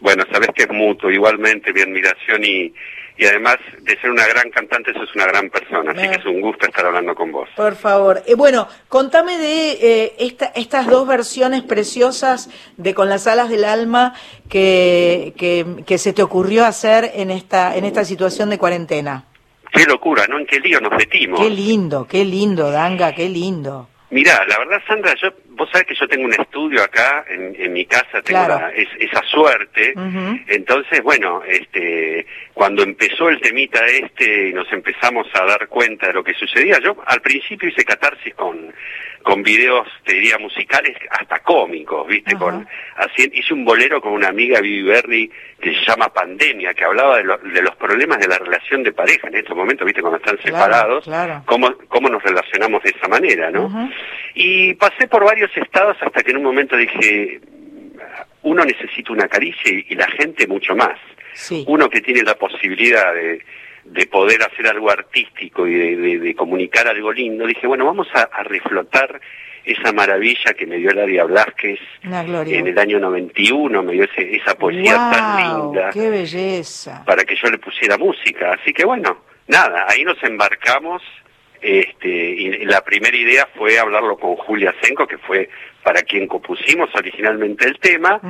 Bueno, sabes que es mutuo, igualmente mi admiración y, y además de ser una gran cantante, sos una gran persona, así que es un gusto estar hablando con vos. Por favor. Eh, bueno, contame de eh, esta- estas dos versiones preciosas de Con las alas del alma que, que, que se te ocurrió hacer en esta, en esta situación de cuarentena. Qué locura, ¿no? ¿En qué lío nos metimos? Qué lindo, qué lindo, Danga, qué lindo. Mirá, la verdad, Sandra, yo, vos sabés que yo tengo un estudio acá en, en mi casa, tengo Claro. la- es- esa suerte. Entonces, bueno, este, cuando empezó el temita este y nos empezamos a dar cuenta de lo que sucedía, yo al principio hice catarsis con, con videos, te diría, musicales, hasta cómicos, ¿viste? Con, así, hice un bolero con una amiga, Vivi Berry, que se llama Pandemia, que hablaba de, lo- de los problemas de la relación de pareja en estos momentos, ¿viste? Cuando están separados, claro. cómo, cómo nos relacionamos de esa manera, ¿no? Y pasé por varios estados hasta que en un momento dije, uno necesita una caricia y, y la gente mucho más. Sí. Uno que tiene la posibilidad de, de poder hacer algo artístico y de, de- de comunicar algo lindo, dije, bueno, vamos a, a reflotar esa maravilla que me dio Laria Blasquez en el año 91, me dio ese- esa poesía tan linda qué belleza. para que yo le pusiera música. Así que bueno, nada, ahí nos embarcamos. Este, y la primera idea fue hablarlo con Julia Senco, que fue para quien compusimos originalmente el tema.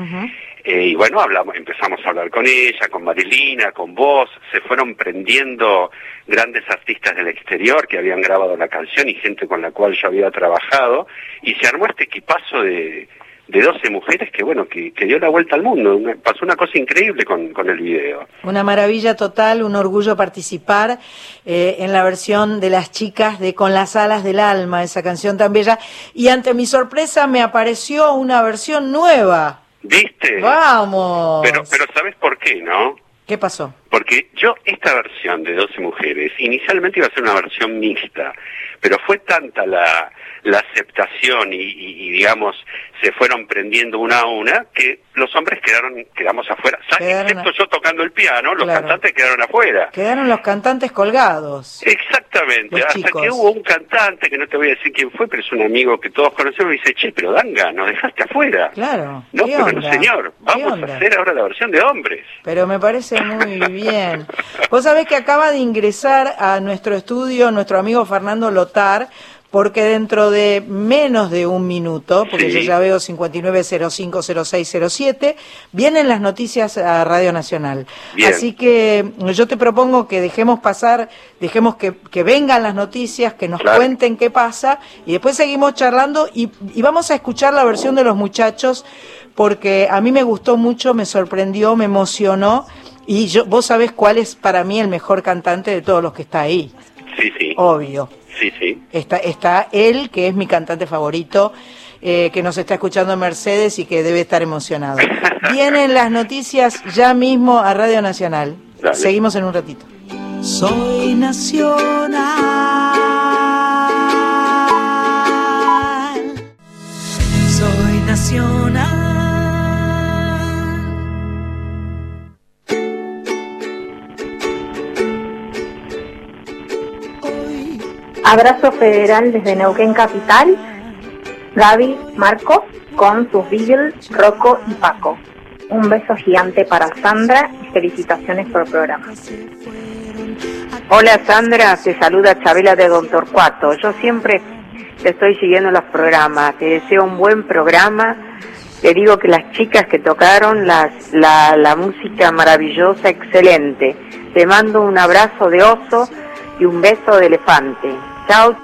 Eh, y bueno, hablamos, empezamos a hablar con ella, con Marilina, con vos. Se fueron prendiendo grandes artistas del exterior que habían grabado la canción y gente con la cual yo había trabajado. Y se armó este equipazo de, de 12 mujeres que, bueno, que, que dio la vuelta al mundo. Una- pasó una cosa increíble con, con el video. Una maravilla total, un orgullo participar eh, en la versión de las chicas de Con las alas del alma, esa canción tan bella. Y ante mi sorpresa me apareció una versión nueva. ¿Viste? Vamos. Pero, pero ¿sabes por qué, no? ¿Qué pasó? Porque yo, esta versión de 12 mujeres, inicialmente iba a ser una versión mixta, pero fue tanta la, la aceptación y, y- y, digamos, se fueron prendiendo una a una, que los hombres quedaron, quedamos afuera. Quedaron Excepto yo tocando el piano, los Claro. cantantes quedaron afuera. Quedaron los cantantes colgados. Exactamente, Los hasta chicos. que hubo un cantante, que no te voy a decir quién fue, pero es un amigo que todos conocemos, y dice, che, pero Danga, nos dejaste afuera. Claro. No, ¿Qué pero no señor, ¿Qué vamos a hacer ahora la versión de hombres. Pero me parece muy bien. Vos sabés que acaba de ingresar a nuestro estudio nuestro amigo Fernando Lotar, porque dentro de menos de un minuto, porque Sí. yo ya veo 59050607, vienen las noticias a Radio Nacional. Bien. Así que yo te propongo que dejemos pasar, dejemos que, que vengan las noticias, que nos Claro. cuenten qué pasa, y después seguimos charlando y, y vamos a escuchar la versión de los muchachos, porque a mí me gustó mucho, me sorprendió, me emocionó, y yo, vos sabés cuál es para mí el mejor cantante de todos los que está ahí. Sí, sí. Obvio. Sí, sí. Está, está él, que es mi cantante favorito, eh, que nos está escuchando Mercedes y que debe estar emocionado. Vienen las noticias ya mismo a Radio Nacional. Dale. Seguimos en un ratito. Soy nacional. Abrazo federal desde Neuquén Capital. Gaby, Marco, con sus Beagles, Rocco y Paco. Un beso gigante para Sandra y felicitaciones por el programa. Hola Sandra, te saluda Chabela de Don Torcuato. Yo siempre te estoy siguiendo los programas, te deseo un buen programa. Te digo que las chicas que tocaron las, la, la música maravillosa, excelente. Te mando un abrazo de oso y un beso de elefante. Chao.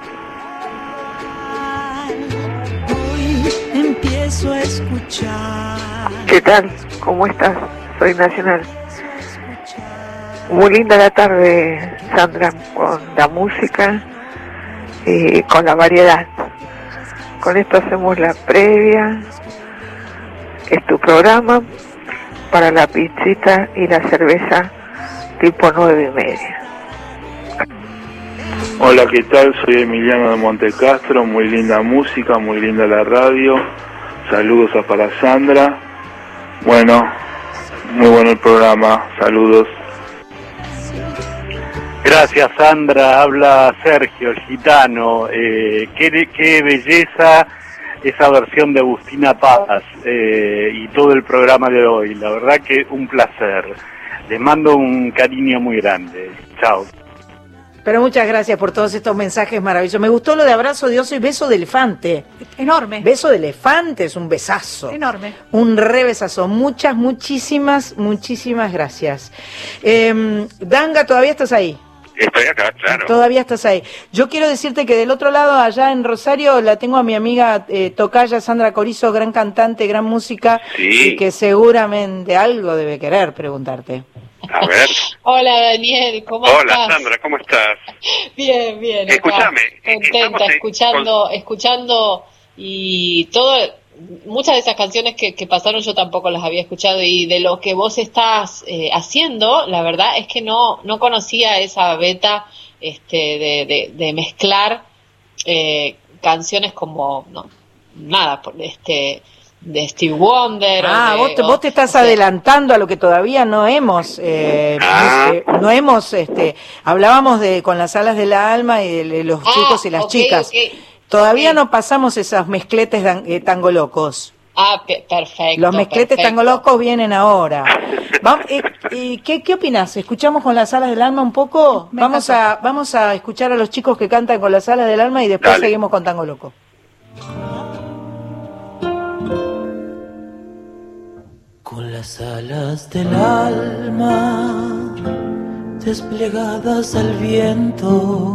Empiezo a escuchar. ¿Qué tal? ¿Cómo estás? Soy Nacional. Muy linda la tarde, Sandra, con la música y con la variedad. Con esto hacemos la previa. Es tu programa para la pizzita y la cerveza tipo nueve y media. Hola, ¿qué tal? Soy Emiliano de Montecastro, muy linda música, muy linda la radio. Saludos a para Sandra. Bueno, muy bueno el programa, saludos. Gracias Sandra, habla Sergio, el gitano. Eh, qué, belleza esa versión de Agustina Paz eh, y todo el programa de hoy. La verdad que un placer. Les mando un cariño muy grande. Chao. Pero muchas gracias por todos estos mensajes maravillosos. Me gustó lo de abrazo de oso y beso de elefante. Enorme. Beso de elefante es un besazo. Enorme. Un re besazo. Muchas, muchísimas, muchísimas gracias. Eh, Danga, ¿todavía estás ahí? Estoy acá, claro. Todavía estás ahí. Yo quiero decirte que del otro lado, allá en Rosario, la tengo a mi amiga eh, Tocaya Sandra Corizo, gran cantante, gran música, Sí. y que seguramente algo debe querer preguntarte. A ver. Hola Daniel, ¿cómo Hola estás? Sandra, ¿cómo estás? Bien, bien. Escúchame, Contenta, estamos en- escuchando, escuchando y todo, muchas de esas canciones que, que pasaron yo tampoco las había escuchado y de lo que vos estás eh, haciendo, la verdad es que no, no conocía esa beta este, de, de, de mezclar eh, canciones como, no, nada, este, de Steve Wonder. Ah, de- vos te, vos te estás adelantando a lo que todavía no hemos, eh, eh, no hemos, este, hablábamos de con las alas del alma y de los Ah, chicos y las ok, chicas. ok. Todavía no pasamos esos mezcletes eh, tango locos. Ah, pe- perfecto. Los mezcletes perfecto. tango locos vienen ahora. Vam- eh, eh, ¿qué, ¿Qué opinas? ¿Escuchamos con las alas del alma un poco? Vamos a, vamos a escuchar a los chicos que cantan con las alas del alma y después Dale. seguimos con tango loco. Con las alas del alma desplegadas al viento,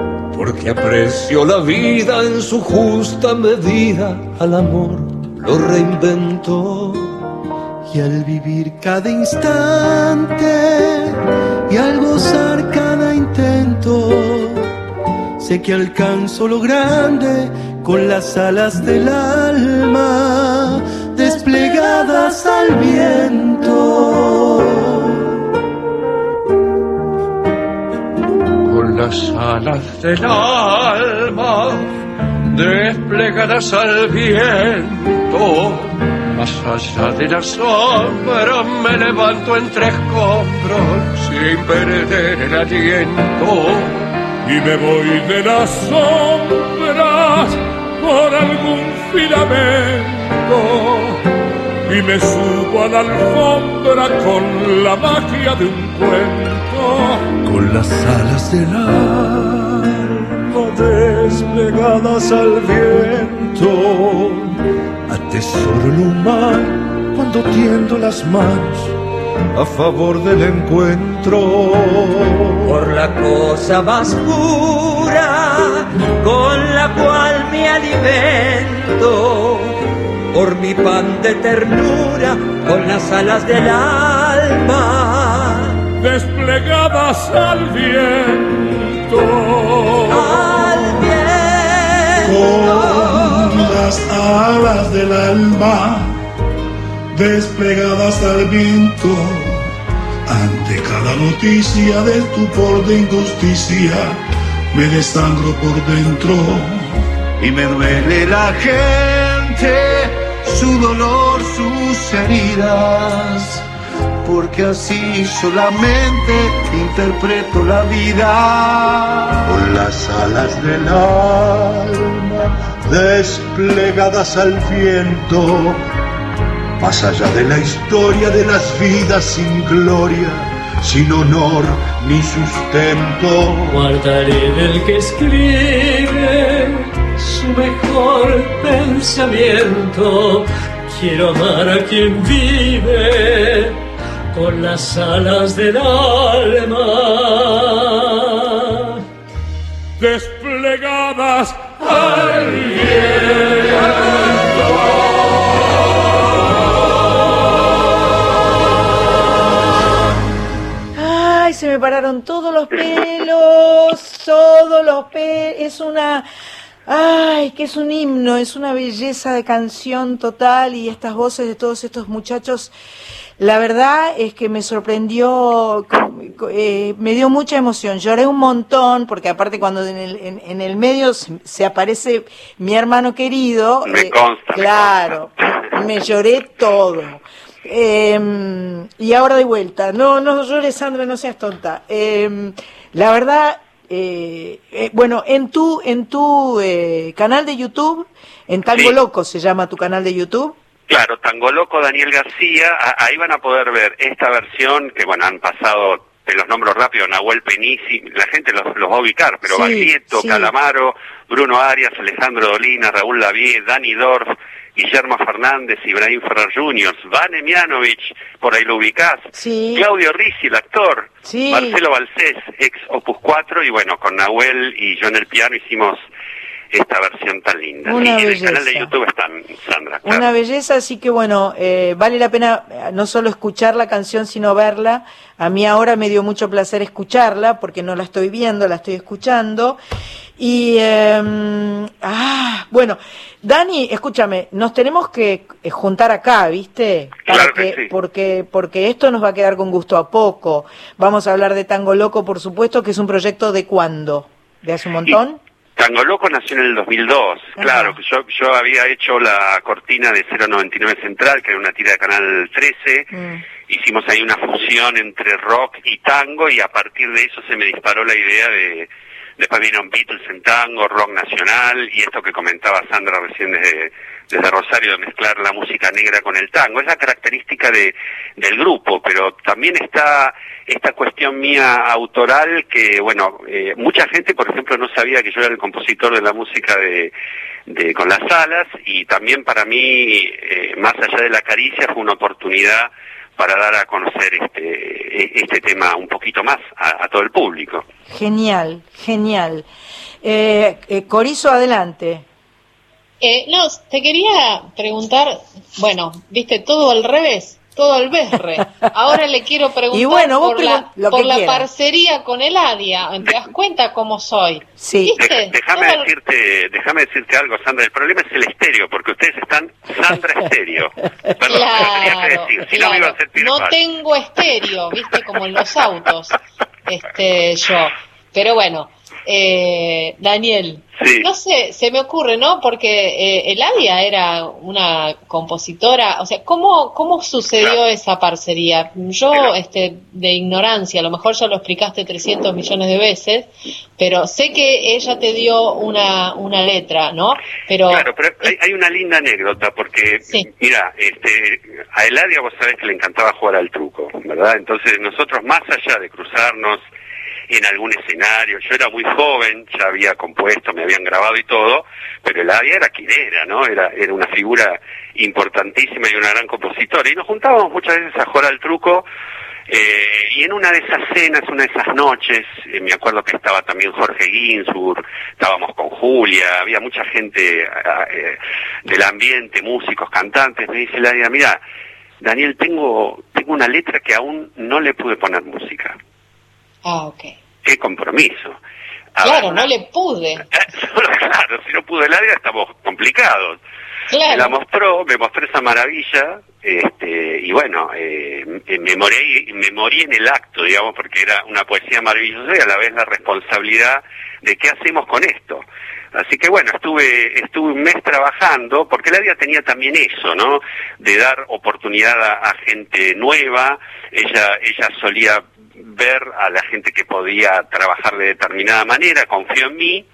porque aprecio la vida en su justa medida, al amor lo reinvento. Y al vivir cada instante y al gozar cada intento, sé que alcanzo lo grande con las alas del alma desplegadas al viento. Las alas del alma desplegadas al viento. Más allá de la sombra me levanto entre escombros sin perder el aliento. Y me voy de las sombras por algún filamento y me subo a la alfombra con la magia de un cuento. Con las alas del alma desplegadas al viento. Atesoro lo humano cuando tiendo las manos a favor del encuentro. Por la cosa más pura con la cual me alimento. Por mi pan de ternura con las alas del alma. Desplegadas al viento. Al Con las alas del alma desplegadas al viento ante cada noticia de estupor de injusticia me desangro por dentro y me duele la gente, su dolor, sus heridas, porque así solamente interpreto la vida. Con las alas del alma desplegadas al viento, más allá de la historia de las vidas sin gloria, sin honor ni sustento. Guardaré del que escribe su mejor pensamiento. Quiero amar a quien vive con las alas del alma. Desplegadas al Ay, se me pararon todos los pelos, todos los pelos. Es una... Ay, que es un himno, es una belleza de canción total y estas voces de todos estos muchachos, la verdad es que me sorprendió, eh, me dio mucha emoción, lloré un montón, porque aparte cuando en el, en, en el medio se, aparece mi hermano querido, Me eh, consta, claro, me lloré todo. Eh, y ahora de vuelta, no, no llores Sandra, no seas tonta. Eh, la verdad, eh, eh, bueno, en tu, en tu eh, canal de YouTube, en Tango Sí. Loco se llama tu canal de YouTube. Claro, Tango Loco, Daniel García, a- ahí van a poder ver esta versión que, bueno, han pasado, te los nombro rápido, Nahuel Penisi, la gente los, los va a ubicar, pero Sí, Baglietto, sí. Calamaro, Bruno Arias, Alejandro Dolina, Raúl Lavie, Dani Dorf, Guillermo Fernández, Ibrahim Ferrer Jr., Vane Mianovich, por ahí lo ubicás, Sí. Claudio Rizzi, el actor, Sí. Marcelo Balcés, ex Opus 4, y bueno, con Nahuel y yo en el piano hicimos esta versión tan linda. Una y en el canal de belleza. YouTube están, Sandra. claro. Una belleza, así que bueno, eh, vale la pena eh, no solo escuchar la canción, sino verla. A mí ahora me dio mucho placer escucharla, porque no la estoy viendo, la estoy escuchando. Y, eh, ah, bueno, Dani, escúchame, nos tenemos que eh, juntar acá, ¿viste? Para Claro que sí. porque, porque esto nos va a quedar con gusto a poco. Vamos a hablar de Tango Loco, por supuesto, que es un proyecto de cuándo? ¿De hace un montón? Tango Loco nació en el 2002. Claro, que yo, yo había hecho la cortina de 099 Central, que era una tira de Canal 13. Hicimos ahí una fusión entre rock y tango y a partir de eso se me disparó la idea de... Después vinieron Beatles en tango, rock nacional y esto que comentaba Sandra recién desde, desde Rosario de mezclar la música negra con el tango. Es la característica de, del grupo, pero también está esta cuestión mía autoral que, bueno, eh, mucha gente, por ejemplo, no sabía que yo era el compositor de la música de, de Con las Alas y también para mí, eh, más allá de la caricia, fue una oportunidad para dar a conocer este, este tema un poquito más a, a todo el público. Genial, genial. Eh, eh, Corizo, adelante. Eh, no, te quería preguntar, bueno, viste todo al revés, todo al berre. Ahora le quiero preguntar Y bueno, vos por, la, pregun- por que la quieras. parcería con Eladia. ¿Te das cuenta cómo soy? Sí. Déjame decirte, déjame decirte algo, Sandra. El problema es el estéreo, porque ustedes están Sandra Estéreo. Perdón, pero tenía que Claro, decir, si no me iba a claro. sentir No mal. tengo estéreo, viste, como en los autos, este, yo. Pero bueno, eh, Daniel, Sí. no sé, se me ocurre, ¿no? Porque eh, Eladia era una compositora, o sea, ¿cómo, cómo sucedió esa parcería? Yo, este, de ignorancia, a lo mejor ya lo explicaste 300 millones de veces, pero sé que ella te dio una, una letra, ¿no? Pero Claro, pero hay, hay una linda anécdota porque, mira, este, a Eladia vos sabés que le encantaba jugar al truco, ¿verdad? Entonces nosotros más allá de cruzarnos en algún escenario. Yo era muy joven, ya había compuesto, me habían grabado y todo, pero Eladia era quien era, ¿no? Era, era una figura importantísima y una gran compositora. Y nos juntábamos muchas veces a jugar al truco eh, y en una de esas cenas, una de esas noches, eh, me acuerdo que estaba también Jorge Ginsburg, estábamos con Julia, había mucha gente eh, del ambiente, músicos, cantantes, me dice Ladia, mira, Daniel, tengo, tengo una letra que aún no le pude poner música. Ah, ok. Qué compromiso. A Claro, ver, no le pude. claro, si no pudo Eladia estamos complicados. Claro. Me la mostró, me mostró esa maravilla, este, y bueno, eh, me- morí, me morí en el acto, digamos, porque era una poesía maravillosa y a la vez la responsabilidad de qué hacemos con esto. Así que bueno, estuve, estuve un mes trabajando, porque Eladia tenía también eso, ¿no? De dar oportunidad a, a gente nueva, ella, ella solía ver a la gente que podía trabajar de determinada manera, confió en mí,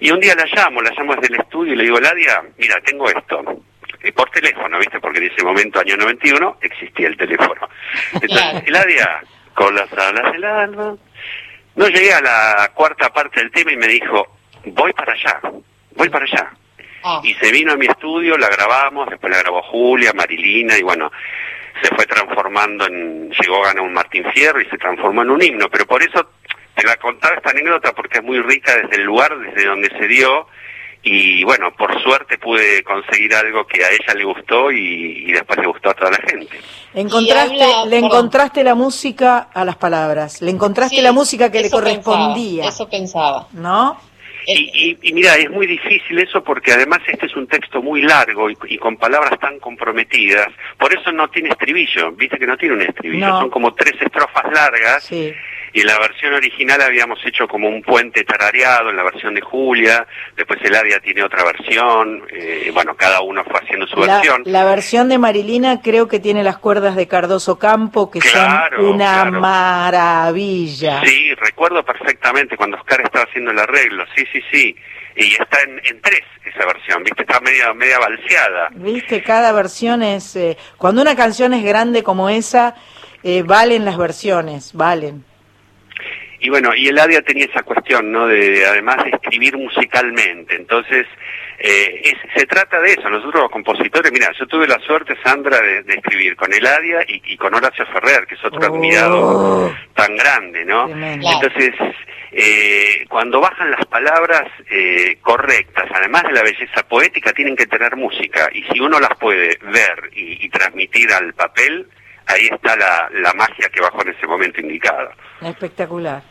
y un día la llamo, la llamo desde el estudio y le digo, Ladia, mira, tengo esto. Eh, Por teléfono, ¿viste? Porque en ese momento, año 91, existía el teléfono. Entonces, Ladia, con las alas del alma. No llegué a la cuarta parte del tema y me dijo, voy para allá, voy para allá. Y se vino a mi estudio, la grabamos, después la grabó Julia, Marilina, y bueno, se fue transformando en, llegó a ganar un Martín Fierro y se transformó en un himno, pero por eso te la contaba esta anécdota porque es muy rica desde el lugar desde donde se dio y bueno, por suerte pude conseguir algo que a ella le gustó y, y después le gustó a toda la gente. Encontraste, habla- le perdón. encontraste la música a las palabras, le encontraste Sí, la música que le correspondía, pensaba, eso pensaba. ¿no? Y, y, y mira, es muy difícil eso porque además este es un texto muy largo y, y con palabras tan comprometidas, por eso no tiene estribillo, viste que no tiene un estribillo, No. son como tres estrofas largas Sí. Y en la versión original habíamos hecho como un puente tarareado en la versión de Julia, después Eladia tiene otra versión, eh, bueno, cada uno fue haciendo su La, versión. la versión de Marilina creo que tiene las cuerdas de Cardoso Campo, que Claro, son una claro. maravilla. Sí, recuerdo perfectamente cuando Oscar estaba haciendo el arreglo, sí, sí, sí, y está en, en tres esa versión, viste, está media, media balseada. Viste, cada versión es... eh, cuando una canción es grande como esa, eh, valen las versiones, valen. Y bueno, y Eladia tenía esa cuestión, ¿no? De, además de escribir musicalmente. Entonces, eh, es- se trata de eso. Nosotros los compositores, mira, yo tuve la suerte, Sandra, de, de escribir con Eladia y, y con Horacio Ferrer, que es otro admirado tan grande, ¿no? Entonces, eh, cuando bajan las palabras eh, correctas, además de la belleza poética, tienen que tener música. Y si uno las puede ver y, y transmitir al papel, ahí está la, la magia que bajó en ese momento indicado. Espectacular.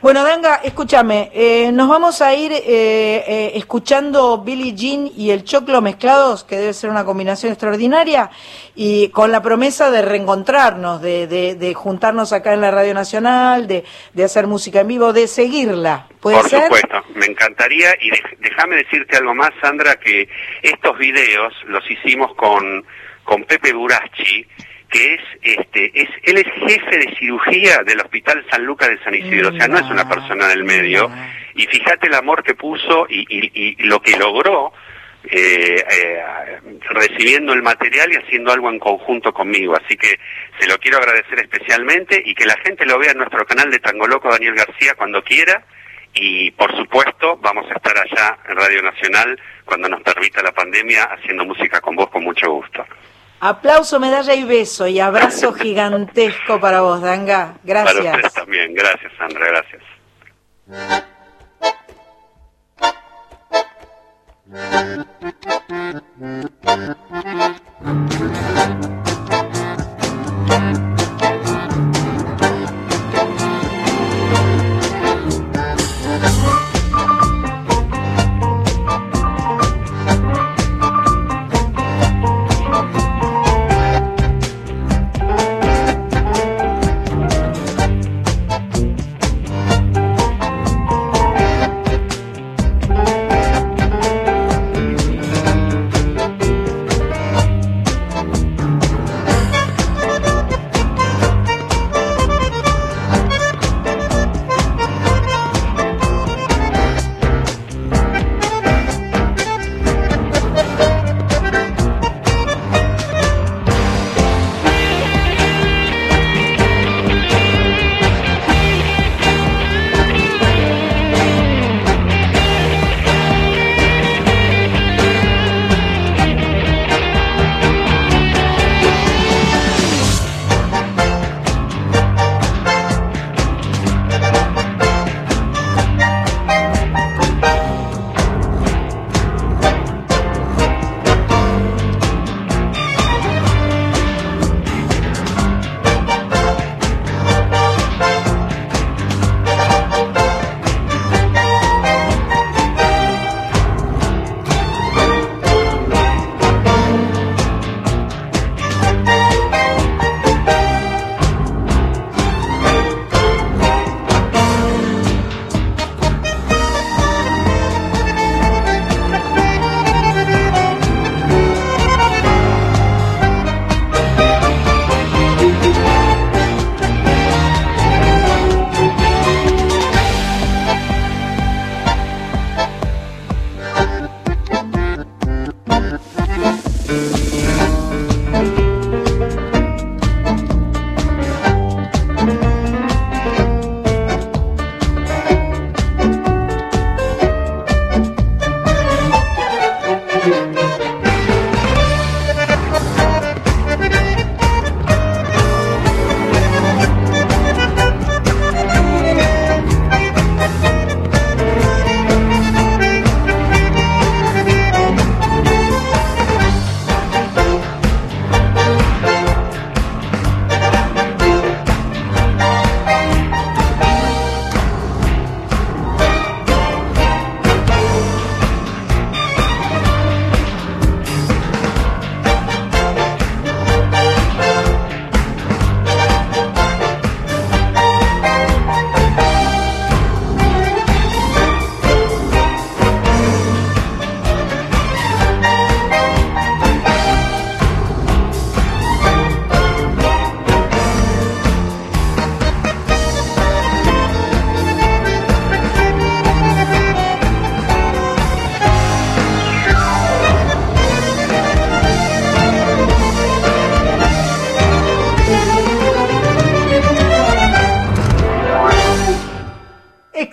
Bueno, Danga, escúchame, eh, nos vamos a ir eh, eh, escuchando Billie Jean y el Choclo mezclados, que debe ser una combinación extraordinaria, y con la promesa de reencontrarnos, de, de, de juntarnos acá en la Radio Nacional, de, de hacer música en vivo, de seguirla. ¿Puede Por ser? supuesto, me encantaría y déjame decirte algo más, Sandra, que estos videos los hicimos con, con Pepe Buracci, que es, este, es, él es jefe de cirugía del Hospital San Lucas de San Isidro, o sea, no es una persona del medio, y fíjate el amor que puso y, y, y lo que logró eh, eh, recibiendo el material y haciendo algo en conjunto conmigo. Así que se lo quiero agradecer especialmente y que la gente lo vea en nuestro canal de Tango Loco Daniel García cuando quiera. Y por supuesto vamos a estar allá en Radio Nacional cuando nos permita la pandemia haciendo música con vos con mucho gusto. Aplauso, medalla y beso, y abrazo gigantesco para vos, Danga. Para ustedes Gracias. también. Gracias, Sandra. Gracias. Thank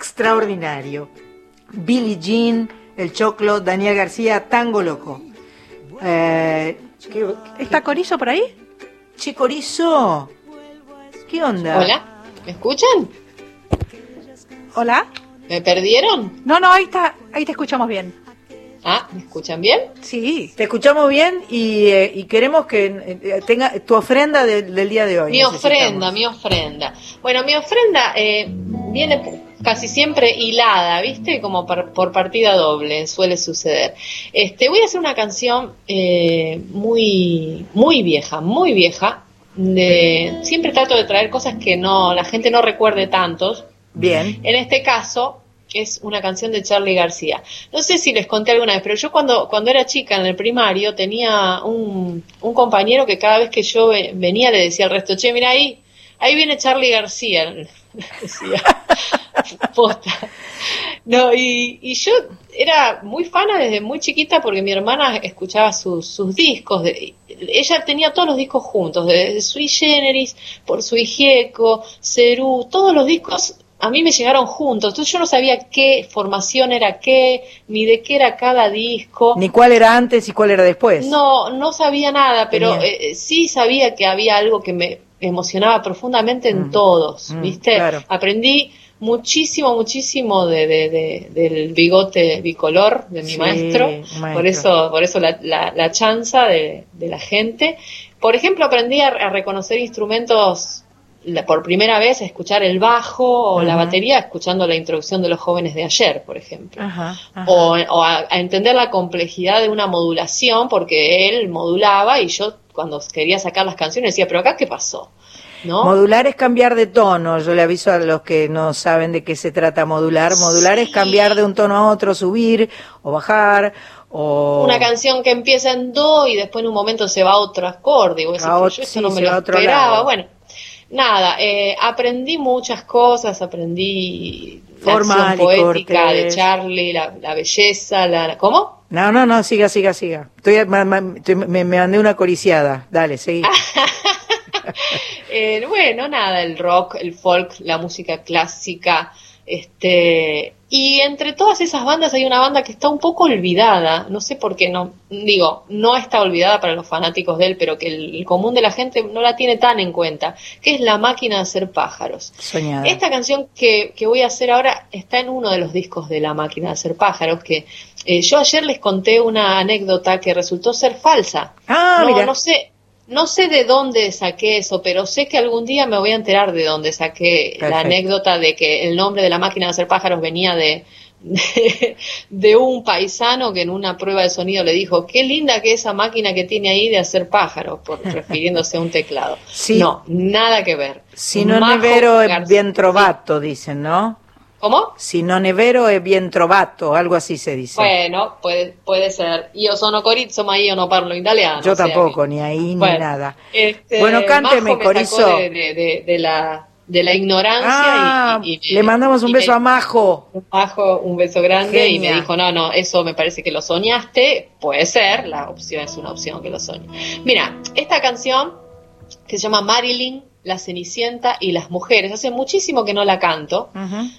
extraordinario. Billie Jean, El Choclo, Daniel García, Tango Loco. Eh, ¿qué- ¿Está Corizo por ahí? Che, Corizo. ¿Qué onda? Hola, ¿me escuchan? Hola. ¿Me perdieron? No, no, ahí está, ahí te escuchamos bien. Ah, ¿me escuchan bien? Sí. Te escuchamos bien y, eh, y queremos que eh, tenga tu ofrenda de- del día de hoy. Mi ofrenda, mi ofrenda. Bueno, mi ofrenda eh, viene casi siempre hilada, ¿viste? Como par- por partida doble, suele suceder. Este, voy a hacer una canción eh, muy, muy vieja, muy vieja. De, siempre trato de traer cosas que no, la gente no recuerde tantos. Bien. En este caso es una canción de Charlie García. No sé si les conté alguna vez, pero yo cuando, cuando era chica en el primario tenía un, un compañero que cada vez que yo ve- venía le decía al resto, che, mira ahí, ahí viene Charlie García. Decía, posta. No, y, y yo era muy fana desde muy chiquita porque mi hermana escuchaba sus, sus discos. De, ella tenía todos los discos juntos, desde Sui Generis, Por Sui Gieco, Cerú, todos los discos a mí me llegaron juntos. Entonces yo no sabía qué formación era qué, ni de qué era cada disco. Ni cuál era antes y cuál era después. No, no sabía nada, pero Genial. eh, sí sabía que había algo que me emocionaba profundamente en todos, mm, ¿viste? claro. Aprendí muchísimo, muchísimo de, de- de- del bigote bicolor de mi Sí, maestro, maestro. por eso, por eso la, la, la chanza de, de la gente. Por ejemplo, aprendí a, a reconocer instrumentos la- por primera vez, escuchar el bajo o la batería, escuchando la introducción de los jóvenes de ayer, por ejemplo o, o a, a entender la complejidad de una modulación, porque él modulaba y yo cuando quería sacar las canciones decía, pero acá qué pasó, ¿no? Modular es cambiar de tono. Yo le aviso a los que no saben de qué se trata modular. Modular es cambiar de un tono a otro, subir o bajar o Una canción que empieza en do y después en un momento se va a otro acorde, y vos decís, A pero otro- yo esto sí, no me lo esperaba, lado. bueno. Nada, eh, aprendí muchas cosas, aprendí la acción y poética de. Charlie, la, la belleza, la, ¿cómo? No, no, no, siga, siga, siga. Estoy, ma- ma- estoy- me, me mandé una coriciada. Dale, seguí. Eh, bueno, nada, el rock, el folk, la música clásica, este, y entre todas esas bandas hay una banda que está un poco olvidada, no sé por qué no, digo, no está olvidada para los fanáticos de él, pero que el, el común de la gente no la tiene tan en cuenta, que es La máquina de hacer pájaros. Soñada. Esta canción que, que voy a hacer ahora está en uno de los discos de La máquina de hacer pájaros, que eh, yo ayer les conté una anécdota que resultó ser falsa. Ah, no, mira. no sé, no sé de dónde saqué eso, pero sé que algún día me voy a enterar de dónde saqué la anécdota de que el nombre de la máquina de hacer pájaros venía de, de, de un paisano que en una prueba de sonido le dijo, qué linda que esa máquina que tiene ahí de hacer pájaros, por refiriéndose a un teclado. Sí. No, nada que ver. Si no nevero es bien trovato, dicen, ¿no? ¿Cómo? Si no nevero es bien trovato, algo así se dice. Bueno, puede, puede ser. Io sono corizzo, ma io no parlo italiano. Yo o sea tampoco, ni ahí Bueno, ni nada. este, Bueno, cánteme, Majo Corizo. De, de- de- la, de la ignorancia Ah, y, y- le mandamos un y beso me- a Majo. Majo, un beso grande y Genia. me dijo, no, no, eso me parece que lo soñaste. Puede ser, la opción es una opción que lo soñe. Mira, esta canción que se llama Marilyn, La Cenicienta y las Mujeres, hace muchísimo que no la canto,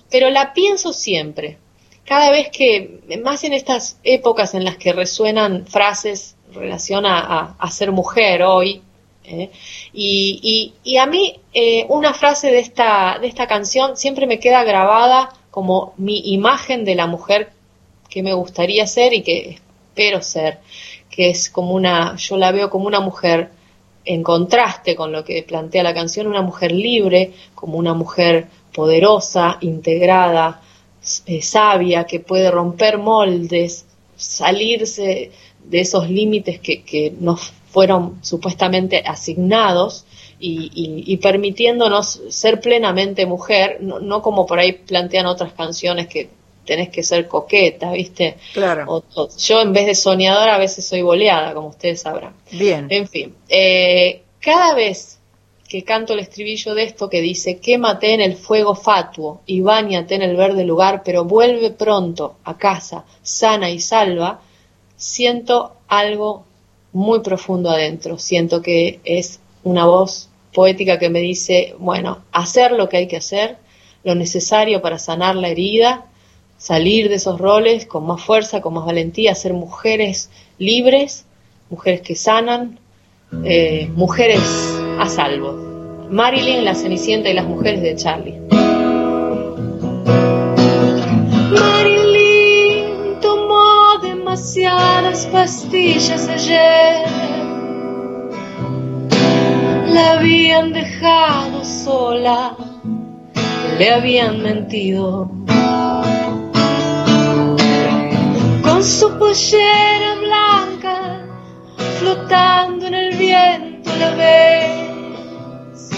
pero la pienso siempre. Cada vez que, más en estas épocas en las que resuenan frases en relación a, a- a ser mujer hoy, ¿eh? y, y- y a mí eh, una frase de esta, de esta canción siempre me queda grabada como mi imagen de la mujer que me gustaría ser y que espero ser, que es como una, yo la veo como una mujer en contraste con lo que plantea la canción, una mujer libre, como una mujer poderosa, integrada, eh, sabia, que puede romper moldes, salirse de esos límites que, que nos fueron supuestamente asignados y, y- permitiéndonos ser plenamente mujer, no como por ahí plantean otras canciones que tenés que ser coqueta, ¿viste? Claro. O- o- yo en vez de soñadora a veces soy boleada, como ustedes sabrán. Bien. En fin, eh, cada vez que canto el estribillo de esto que dice, quémate en el fuego fatuo y báñate en el verde lugar, pero vuelve pronto a casa, sana y salva, siento algo muy profundo adentro. Siento que es una voz poética que me dice, bueno, hacer lo que hay que hacer, lo necesario para sanar la herida, salir de esos roles con más fuerza, con más valentía, ser mujeres libres, mujeres que sanan, eh, mujeres a salvo. Marilyn, la Cenicienta y las mujeres de Charlie. Marilyn tomó demasiadas pastillas ayer. La habían dejado sola, le habían mentido. Su pollera blanca flotando en el viento la ves.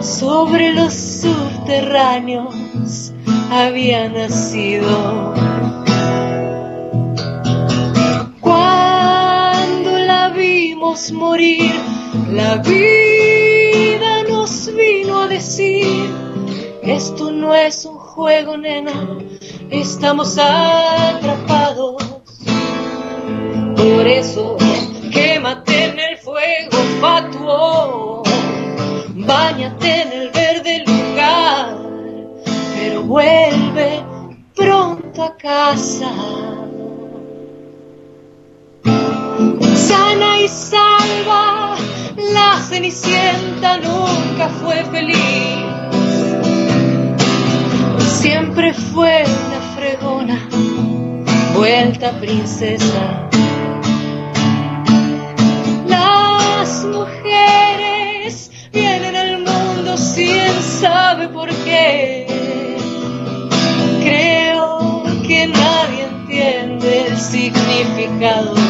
Sobre los subterráneos había nacido. Cuando la vimos morir, la vida nos vino a decir, esto no es un juego, nena, estamos atrapados. Por eso, quémate en el fuego fatuo, bañate en el verde lugar pero vuelve pronto a casa. Sana y salva, la cenicienta nunca fue feliz. Siempre fue una fregona, vuelta princesa. Las mujeres vienen al mundo sin sabe por qué. Creo que nadie entiende el significado.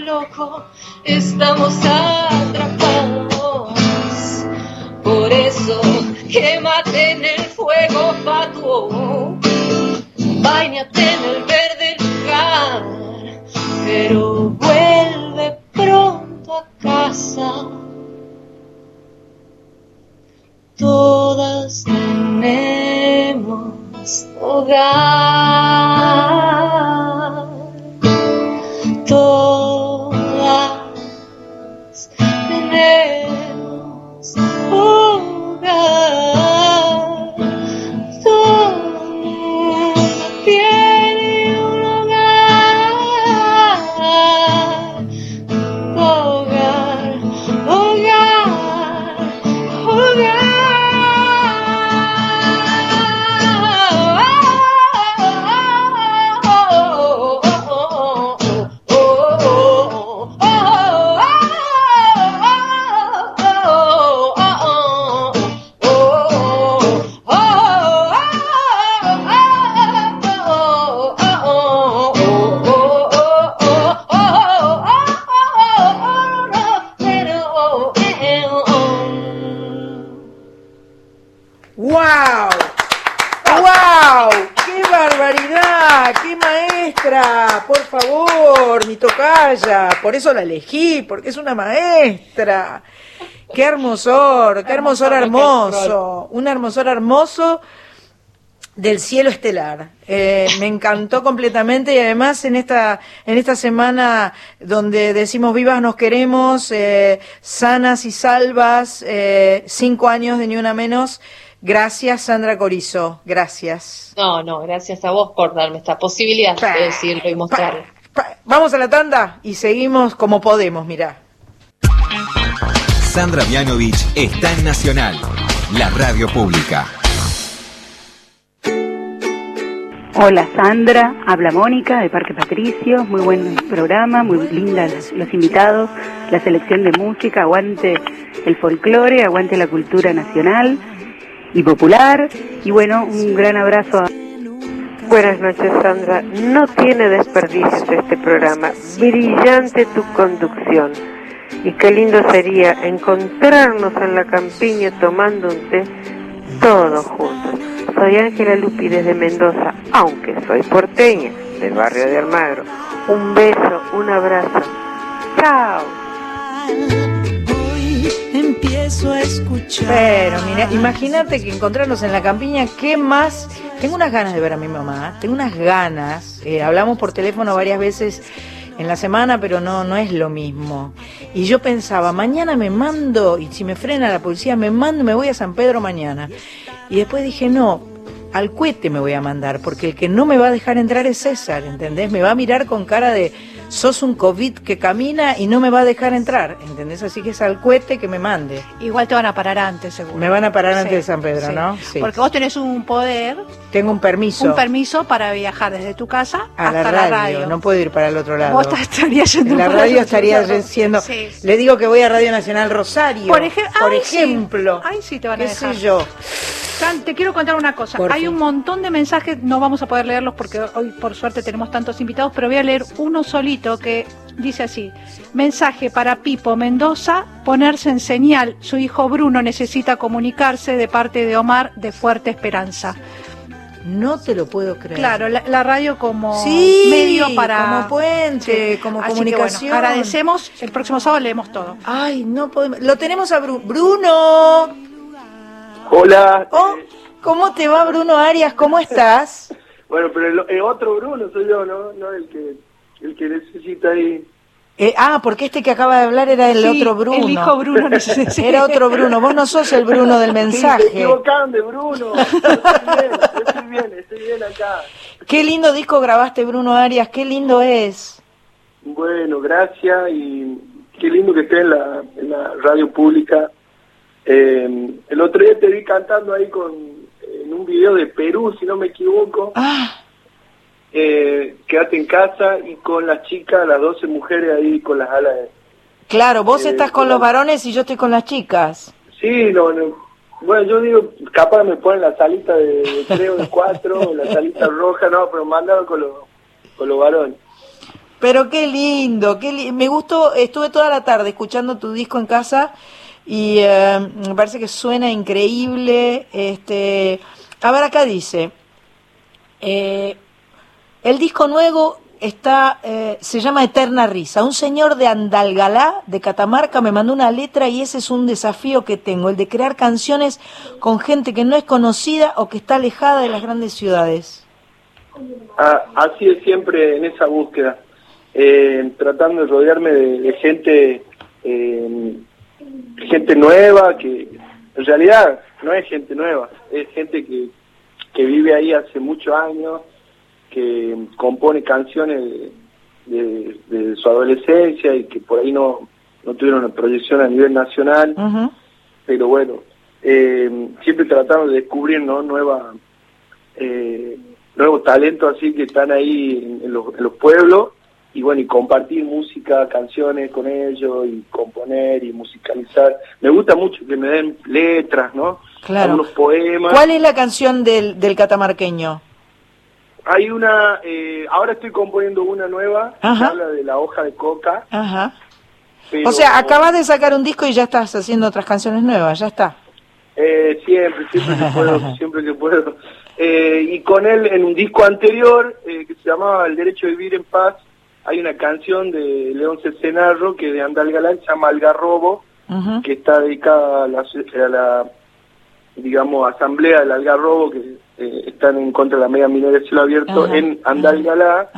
Loco, estamos atrapados. Por eso, quémate en el fuego fatuo Báñate en el verde lugar, pero vuelve pronto a casa. Todas tenemos hogar. Por favor, mi tocaya. Por eso la elegí, porque es una maestra. ¡Qué hermosor! ¡Qué hermosor hermoso! Un hermosor hermoso del cielo estelar. Eh, me encantó completamente y además en esta en esta semana donde decimos vivas nos queremos, eh, sanas y salvas, eh, cinco años de ni una menos. Gracias Sandra Corizo, gracias. No, no, gracias a vos por darme esta posibilidad de decirlo y mostrarlo. Vamos a la tanda y seguimos como podemos, mirá. Sandra Mianovich está en Nacional, la radio pública. Hola Sandra, habla Mónica de Parque Patricio, muy buen programa, muy linda los, los invitados, la selección de música, aguante el folclore, aguante la cultura nacional y popular y bueno, un gran abrazo a Buenas noches, Sandra. No tiene desperdicios este programa. Brillante tu conducción. Y qué lindo sería encontrarnos en la campiña tomando un té todos juntos. Soy Ángela Lupi desde Mendoza, aunque soy porteña del barrio de Almagro. Un beso, un abrazo. Chao. Empiezo a escuchar. Pero mira, imagínate que encontrarnos en la campiña, ¿qué más? Tengo unas ganas de ver a mi mamá, tengo unas ganas. eh, hablamos por teléfono varias veces en la semana, pero no, no es lo mismo. Y yo pensaba, mañana me mando, y si me frena la policía, me mando, me voy a San Pedro mañana. Y después dije, no, al cohete me voy a mandar, porque el que no me va a dejar entrar es César, ¿entendés? Me va a mirar con cara de, sos un COVID que camina y no me va a dejar entrar, ¿entendés? Así que es al cohete que me mande. Igual te van a parar antes, seguro. Me van a parar Sí, antes de San Pedro, sí. ¿no? Sí. Porque vos tenés un poder, Tengo un permiso. un permiso para viajar desde tu casa a hasta la radio. la radio. no puedo ir para el otro lado. Vos estarías yendo En la radio estaría. Sí. Le digo que voy a Radio Nacional Rosario. Por, ej- por ay, sí. ejemplo. Ay, sí, te van a qué dejar. sé yo. San, te quiero contar una cosa. Por Hay fin. un montón de mensajes, no vamos a poder leerlos porque hoy por suerte tenemos tantos invitados, pero voy a leer uno solito que dice así. Mensaje para Pipo Mendoza, ponerse en señal. Su hijo Bruno necesita comunicarse de parte de Omar de Fuerte Esperanza. No te lo puedo creer. Claro, la, la radio como Sí, medio para... como puente, como Así que, comunicación. bueno, agradecemos, el próximo sábado leemos todo. Ay, no podemos. Lo tenemos a Bru- Bruno. Hola. Oh, ¿Cómo te va, Bruno Arias? ¿Cómo estás? Bueno, pero el, el otro Bruno soy yo, ¿no? No el que, el que necesita ahí. Eh, ah, porque este que acaba de hablar era el Sí, otro Bruno. el hijo Bruno necesita. Era otro Bruno. Vos no sos el Bruno del Sí, mensaje. equivocaron de Bruno. Estoy bien, estoy bien, estoy bien acá. Qué lindo disco grabaste, Bruno Arias. Qué lindo es. Bueno, gracias y qué lindo que esté en la, en la radio pública. Eh, el otro día te vi cantando ahí con en un video de Perú, si no me equivoco. Ah. Eh, quédate en casa y con las chicas, las 12 mujeres ahí con las alas. de- Claro, vos Eh, estás con los varones y yo estoy con las chicas. Sí, no, no. Bueno, yo digo, capaz me ponen la salita de, de tres o de cuatro, o la salita roja, no, pero mandaron con los, con los varones. Pero qué lindo, qué li- me gustó, estuve toda la tarde escuchando tu disco en casa y eh, me parece que suena increíble. Este, a ver acá dice, eh, el disco nuevo está, eh, se llama Eterna Risa. Un señor de Andalgalá, de Catamarca, me mandó una letra y ese es un desafío que tengo, el de crear canciones con gente que no es conocida o que está alejada de las grandes ciudades. Ah, así es siempre en esa búsqueda, eh, tratando de rodearme de, gente, eh, gente nueva, que en realidad no es gente nueva, es gente que, que vive ahí hace muchos años, que compone canciones de, de- de su adolescencia y que por ahí no, no tuvieron una proyección a nivel nacional, pero bueno, eh, siempre tratando de descubrir ¿no? nueva eh, nuevos talentos así que están ahí en, en los, en los pueblos y bueno y compartir música canciones con ellos y componer y musicalizar me gusta mucho que me den letras no Claro. algunos poemas ¿Cuál es la canción del, del catamarqueño? Hay una eh, ahora estoy componiendo una nueva que habla de la hoja de coca Ajá. pero, O sea, acabas de sacar un disco y ya estás haciendo otras canciones nuevas, ya está. Eh, siempre, siempre que puedo, siempre que puedo. Eh, y con él, en un disco anterior, eh, que se llamaba El Derecho a Vivir en Paz, hay una canción de León Cesenarro, que de Andal Galán, se llama Algarrobo, que está dedicada a la, a la, digamos, asamblea del Algarrobo, que eh, están en contra de la mega minería de cielo abierto Ajá, en Andalgalá,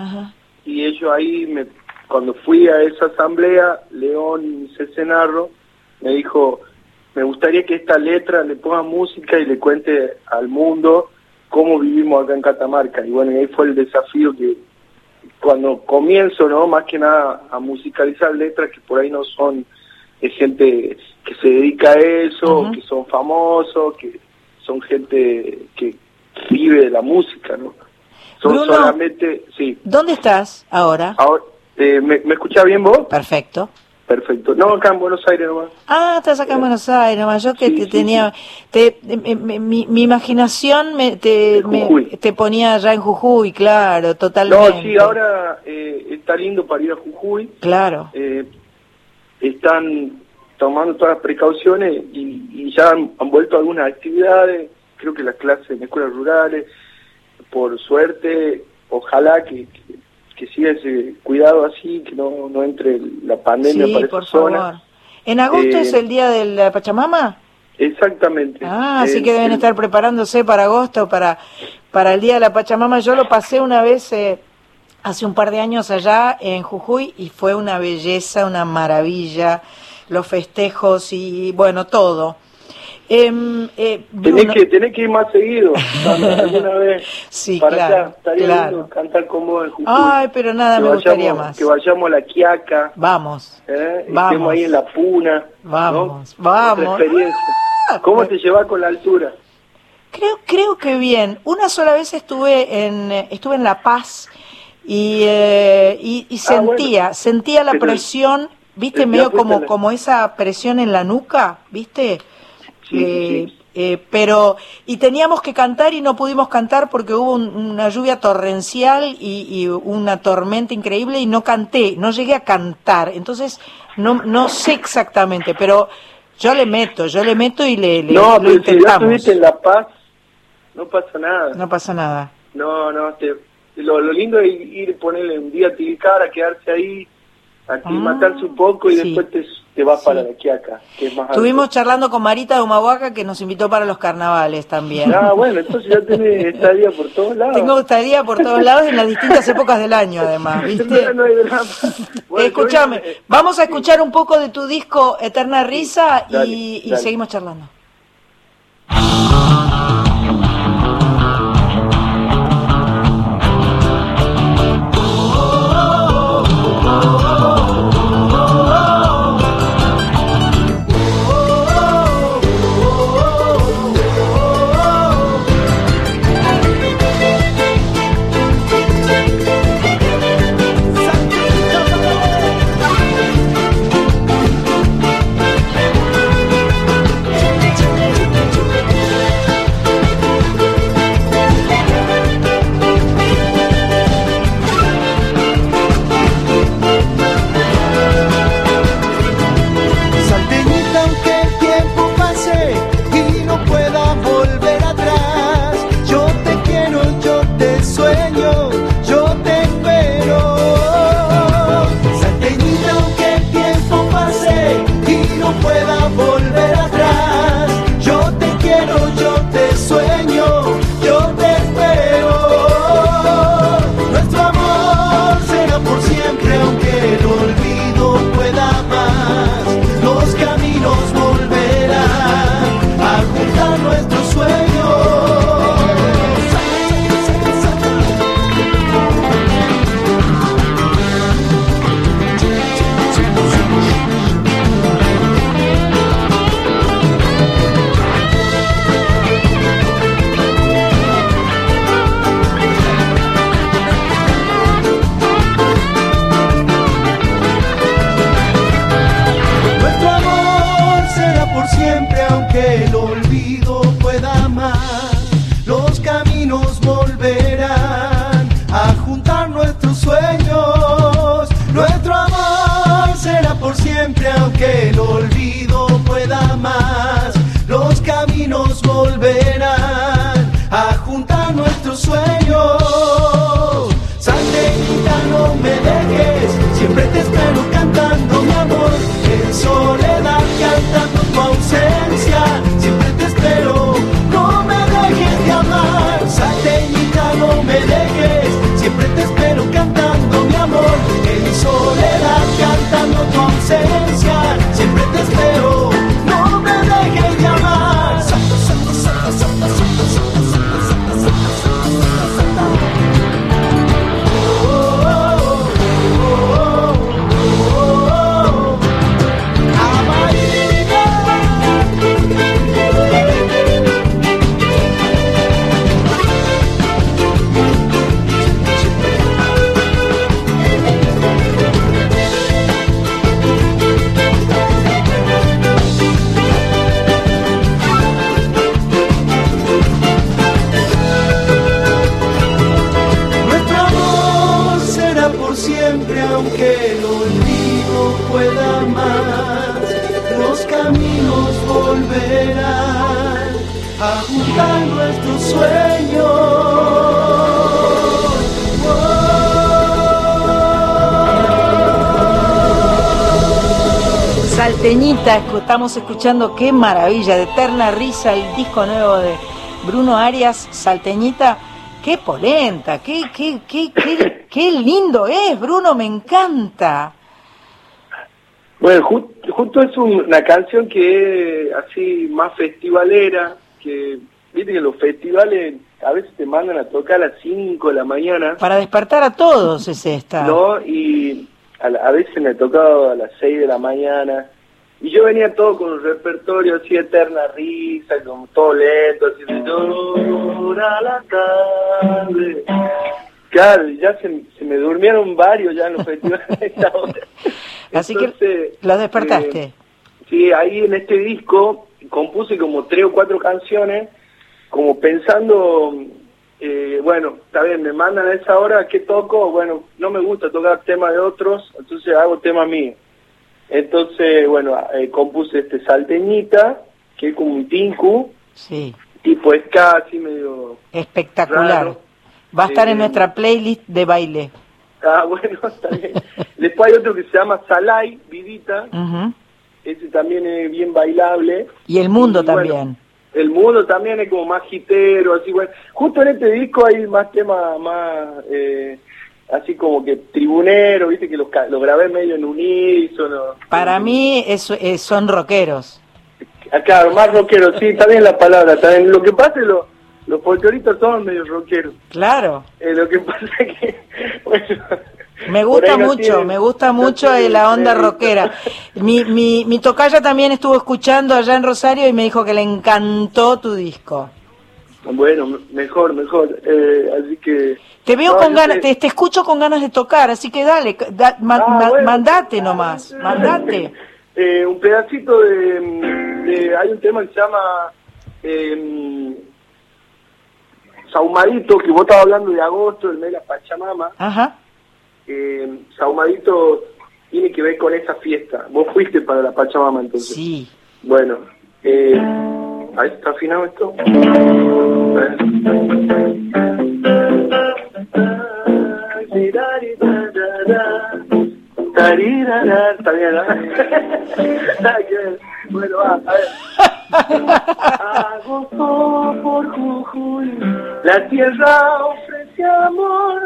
y ellos ahí, me, cuando fui a esa asamblea, León Cesenarro me dijo, me gustaría que esta letra le ponga música y le cuente al mundo cómo vivimos acá en Catamarca. Y bueno, y ahí fue el desafío que cuando comienzo, ¿no? Más que nada a musicalizar letras que por ahí no son de gente que se dedica a eso, que son famosos, que son gente que vive de la música, ¿no? Son Bruno. solamente, sí. ¿Dónde estás ahora? Ahora, eh, ¿me, ¿Me escuchás bien vos? Perfecto. Perfecto. No, acá en Buenos Aires nomás. Ah, estás acá en Buenos Aires, nomás. Yo que te tenía, te, me- me- mi, mi imaginación me, te, me- te ponía allá en Jujuy, claro, totalmente. No, sí, ahora eh, está lindo para ir a Jujuy. Claro. Eh, están tomando todas las precauciones y, y ya han, han vuelto algunas actividades, creo que las clases en escuelas rurales, por suerte, ojalá que, que, que siga ese cuidado así, que no, no entre la pandemia Sí, para por favor. ¿En agosto Eh, es el día de la Pachamama? Exactamente. Ah, así que deben estar preparándose para agosto, para, para el día de la Pachamama. Yo lo pasé una vez eh, hace un par de años allá en Jujuy y fue una belleza, una maravilla, los festejos y bueno, todo. Em, eh, Tenés que, tenés que ir más seguido, alguna vez Sí, para claro, allá. Estaría claro. lindo cantar en Jujuy. Ay, pero nada, Que me gustaría vayamos- más. Que vayamos a la Quiaca, Vamos, ¿eh? Vamos. estemos ahí en la Puna. vamos, ¿no? vamos. Otra experiencia. ¿Cómo te llevas con la altura? Creo, creo que bien. Una sola vez estuve en, eh, estuve en La Paz y, eh, y, y Ah, sentía, sentía la Pero- presión, viste, medio como, como esa presión en la nuca, viste. Sí, Eh, sí. eh, pero, y teníamos que cantar y no pudimos cantar porque hubo un- una lluvia torrencial y, y una tormenta increíble y no canté, no llegué a cantar. Entonces, no, no sé exactamente, pero yo le meto, yo le meto y le, le- no, lo pero si intentamos. estuviste en La Paz, no pasa nada. No pasa nada. No, no, te, lo, lo lindo es ir, ponerle un día a Tilicara, quedarse ahí, aclimatarse un poco y Ah, sí. después te, te vas para la Quiaca, que es más alto. Estuvimos charlando con Marita de Humahuaca que nos invitó para los carnavales también. Ah, bueno, entonces ya tenés estadía por todos lados. Tengo estadía por todos lados en las distintas épocas del año, además, ¿viste? No drama. Bueno, Escúchame, vamos a escuchar un poco de tu disco Eterna Risa y, Dale, y dale. seguimos charlando. Estamos escuchando qué maravilla, de Eterna Risa, el disco nuevo de Bruno Arias, Salteñita, qué polenta, qué, qué, qué, qué, qué lindo es, Bruno, me encanta. Bueno, ju- justo es un- una canción que es así más festivalera, que viste que los festivales a veces te mandan a tocar a las 5 de la mañana, Para despertar a todos es esta. ¿no? Y a, a veces me ha tocado a las 6 de la mañana. Y yo venía todo con un repertorio así eterna risa, con todo lento, así de llora la tarde. Claro, ya se, se me durmieron varios ya en los festivales a esta hora. Así Entonces, que los despertaste. eh, sí, ahí en este disco compuse como tres o cuatro canciones, como pensando, eh, bueno, está bien, me mandan a esa hora, ¿qué toco? Bueno, no me gusta tocar temas de otros, entonces hago temas míos. Entonces, bueno, eh, compuse este Salteñita, que es como un tinku, Sí, tipo es casi medio... espectacular. Raro. Va a estar en Eh, nuestra playlist de baile. Ah, bueno, está bien. Después hay otro que se llama Salai, Vidita, Ujú. ese también es bien bailable. Y el mundo Y bueno, también. El mundo también es como más hitero, así bueno. Justo en este disco hay más temas más, eh, así como que tribunero, viste que los, los grabé medio en unísono. Para mí es- eh, son rockeros. Ah, claro, más rockero, sí, está bien la palabra, está bien. Lo que pasa es lo, los folcloristas son medio rockeros. Claro. Eh, lo que pasa es que, bueno, Me gusta no mucho, tienen- me gusta no mucho tienen la onda rockera. Mi, mi, mi tocaya también estuvo escuchando allá en Rosario y me dijo que le encantó tu disco. bueno, me- mejor, mejor. Eh, así que... Te veo No, con ganas, te, te escucho con ganas de tocar, así que dale, da- ma- Ah, ma- bueno. mandate nomás, mandate. Eh, un pedacito de, de- Hay un tema que se llama... Eh, Saumadito, que vos estabas hablando de agosto, el mes de la Pachamama. Ajá. Eh, Saumadito tiene que ver con esa fiesta. Vos fuiste para la Pachamama entonces. Sí. Bueno, eh, ahí está afinado esto. La tierra ofrece amor.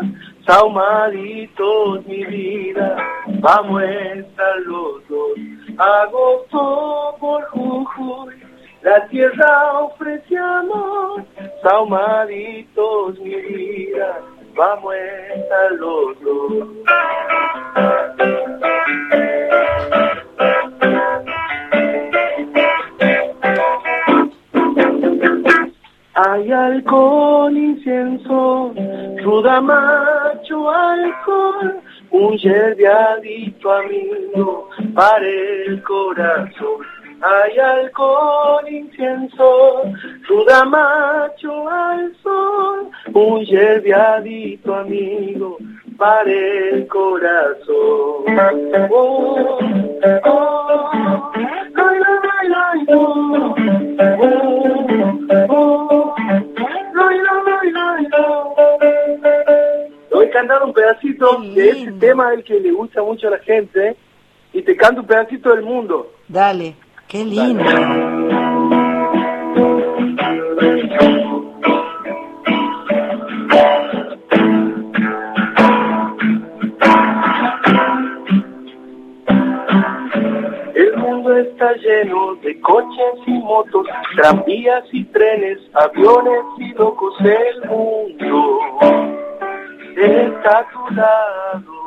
Saumaditos, mi vida, vamos a estar los por Jujuy, la tierra ofrece amor. Saumaditos, mi vida, vamos a estar los. Hay alcohol, incienso, ruda macho, alcohol, un yerbiadito amigo para el corazón. Hay alcohol, incienso, ruda macho al sol, un yerbiadito amigo para el corazón. Oh, oh, ay, ay, ay, oh, oh. Voy a cantar un pedacito de ese tema el que le gusta mucho a la gente y te canto un pedacito del mundo. Dale, qué lindo. El mundo está lleno de coches y motos, tranvías y trenes, aviones y locos. El mundo está a tu lado.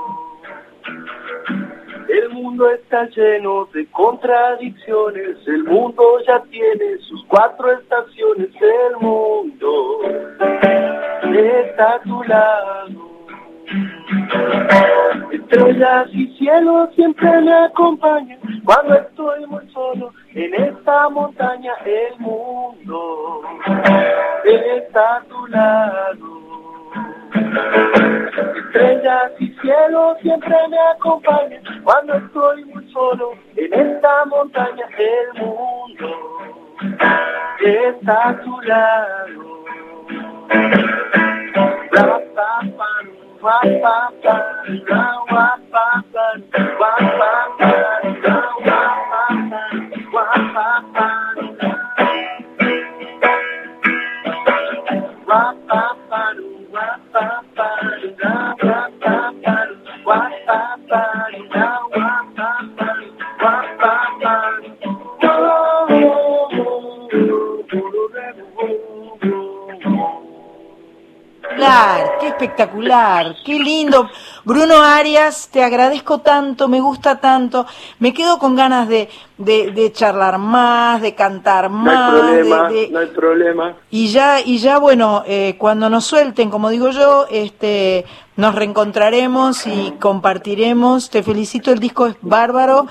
El mundo está lleno de contradicciones. El mundo ya tiene sus cuatro estaciones. El mundo está a tu lado. Estrellas y cielo siempre me acompañan cuando estoy muy solo en esta montaña. El mundo está a tu lado. Estrellas y cielo siempre me acompañan cuando estoy muy solo en esta montaña del mundo está a tu lado. pa pa da pa pa pa wa pa pa da wa espectacular, qué espectacular, qué lindo. Bruno Arias, te agradezco tanto, me gusta tanto. Me quedo con ganas de, de, de charlar más, de cantar No hay más. problema, de- de- no hay problema. y ya, y ya bueno, eh, cuando nos suelten, como digo yo, este, nos reencontraremos y compartiremos. Te felicito, el disco es bárbaro,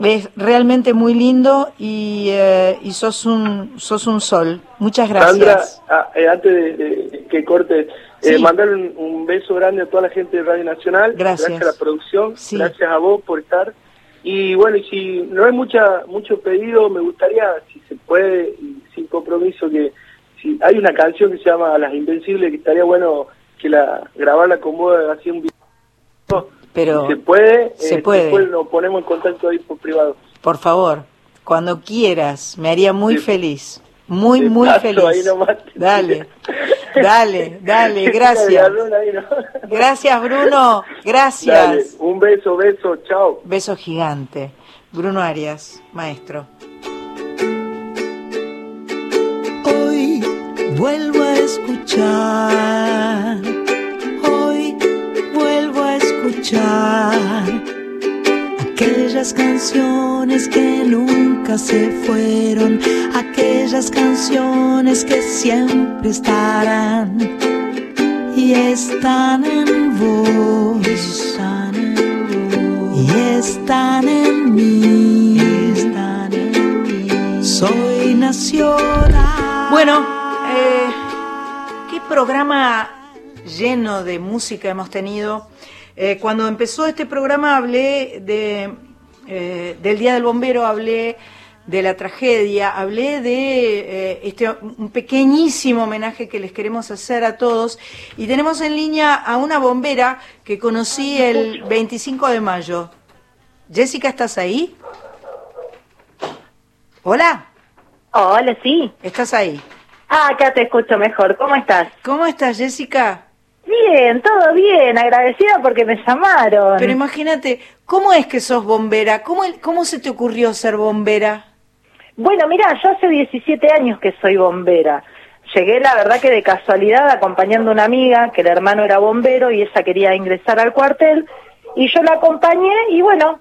es realmente muy lindo y, eh, y sos un, sos un sol. Muchas Sandra, gracias. ah, eh, antes de, de que corte, Sí. eh, mandarle un, un beso grande a toda la gente de Radio Nacional. Gracias. a la producción. Gracias a vos por estar. Y bueno, y si no hay mucha mucho pedido, me gustaría, si se puede, y sin compromiso, que si hay una canción que se llama Las Invencibles, que estaría bueno que la grabarla con vos, así un video. Pero Si se puede, se eh, puede. después nos ponemos en contacto ahí por privado. Por favor, cuando quieras, me haría muy feliz. Muy, Te muy feliz. ahí nomás. Dale, dale, dale, gracias. Gracias, Bruno. Gracias. Dale, un beso, beso, chao. Beso gigante. Bruno Arias, maestro. Hoy vuelvo a escuchar, hoy vuelvo a escuchar aquellas canciones que nunca se fueron, aquellas canciones que siempre estarán y están en vos, están en vos, y están en mí, están en mí. Soy nacional. Bueno, eh, qué programa lleno de música hemos tenido. Eh, cuando empezó este programa hablé de, eh, del Día del Bombero, hablé de la tragedia, hablé de eh, este un pequeñísimo homenaje que les queremos hacer a todos y tenemos en línea a una bombera que conocí el 25 de mayo. Jessica, ¿estás ahí? Hola. Hola, sí. ¿Estás ahí? Ah, acá te escucho mejor. ¿Cómo estás? ¿Cómo estás, Jessica? Bien, todo bien. Agradecida porque me llamaron. Pero imagínate, ¿cómo es que sos bombera? ¿Cómo, ¿Cómo se te ocurrió ser bombera? Bueno, mira, yo hace 17 años que soy bombera. Llegué, la verdad, que de casualidad acompañando a una amiga, que el hermano era bombero y ella quería ingresar al cuartel. Y yo la acompañé y bueno,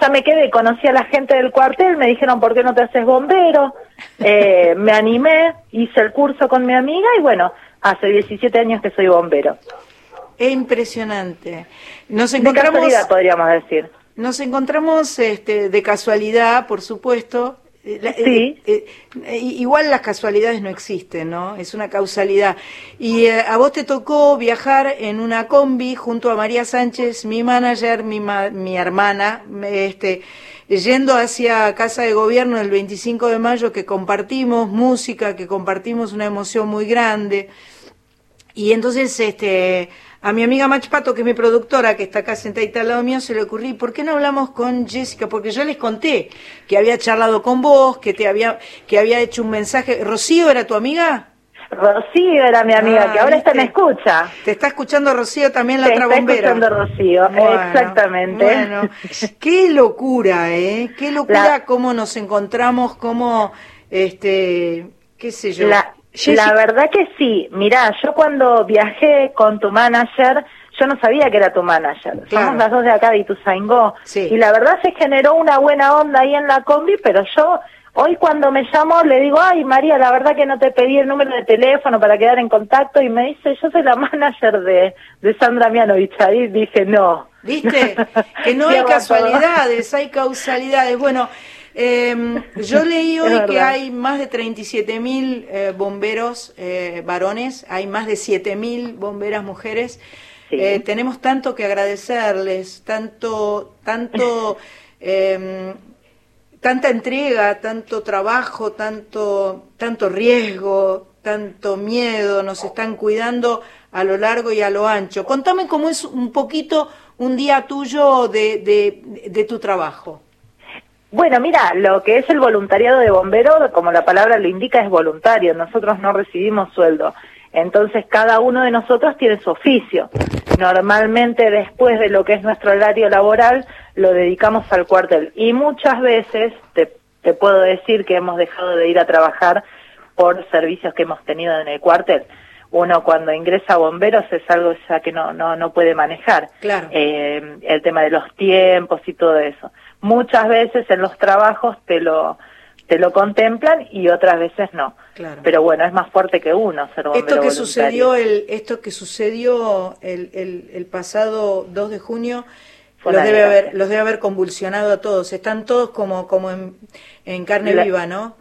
ya me quedé, conocí a la gente del cuartel, me dijeron, ¿por qué no te haces bombero? Eh, me animé, hice el curso con mi amiga y bueno, hace 17 años que soy bombero. Es impresionante. Nos De encontramos, casualidad, podríamos decir. nos encontramos este, de casualidad, por supuesto. Eh, la- Sí. eh, eh, igual las casualidades no existen, ¿no? Es una causalidad. Y eh, a vos te tocó viajar en una combi junto a María Sánchez, mi manager, mi, ma- mi hermana, este, yendo hacia Casa de Gobierno el 25 de mayo, que compartimos música, que compartimos una emoción muy grande. Y entonces, este, a mi amiga Mach Pato, que es mi productora, que está acá sentadita al lado mío, se le ocurrió, ¿por qué no hablamos con Jessica? Porque yo les conté que había charlado con vos, que te había, que había hecho un mensaje. ¿Rocío era tu amiga? Rocío era mi amiga, Ah, que ahora está me escucha. Te está escuchando Rocío también la Te otra está bombera. escuchando Rocío, Bueno, exactamente. Bueno, qué locura, ¿eh? Qué locura La- cómo nos encontramos, cómo, este, qué sé yo. La, la verdad que sí. Mirá, yo cuando viajé con tu manager, yo no sabía que era tu manager. Claro. Somos las dos de acá de Ituzaingó. Sí. Y la verdad se generó una buena onda ahí en la combi, pero yo hoy cuando me llamó le digo, ay María, la verdad que no te pedí el número de teléfono para quedar en contacto. Y me dice, yo soy la manager de, de Sandra Mianovich. Ahí dije, no. ¿Viste? Que no hay casualidades, hay causalidades. Bueno, eh, yo leí hoy que hay más de 37 mil eh, bomberos eh, varones, hay más de 7 mil bomberas mujeres. Eh, tenemos tanto que agradecerles, tanto, tanto, eh, tanta entrega, tanto trabajo, tanto, tanto riesgo, tanto miedo, nos están cuidando a lo largo y a lo ancho. Contame cómo es un poquito un día tuyo de, de, de tu trabajo. Bueno, mira, lo que es el voluntariado de bombero, como la palabra lo indica, es voluntario. Nosotros no recibimos sueldo. Entonces, cada uno de nosotros tiene su oficio. Normalmente, después de lo que es nuestro horario laboral, lo dedicamos al cuartel. Y muchas veces, te, te puedo decir que hemos dejado de ir a trabajar por servicios que hemos tenido en el cuartel. uno cuando ingresa a bomberos es algo ya que no, no, no puede manejar. Claro. Eh, el tema de los tiempos y todo eso. Muchas veces en los trabajos te lo, te lo contemplan y otras veces no. Claro. Pero bueno, es más fuerte que uno ser bombero Esto que voluntario. sucedió el esto que sucedió el, el, el pasado 2 de junio los debe haber los debe haber convulsionado a todos. Están todos como como en, en carne La- viva, ¿no?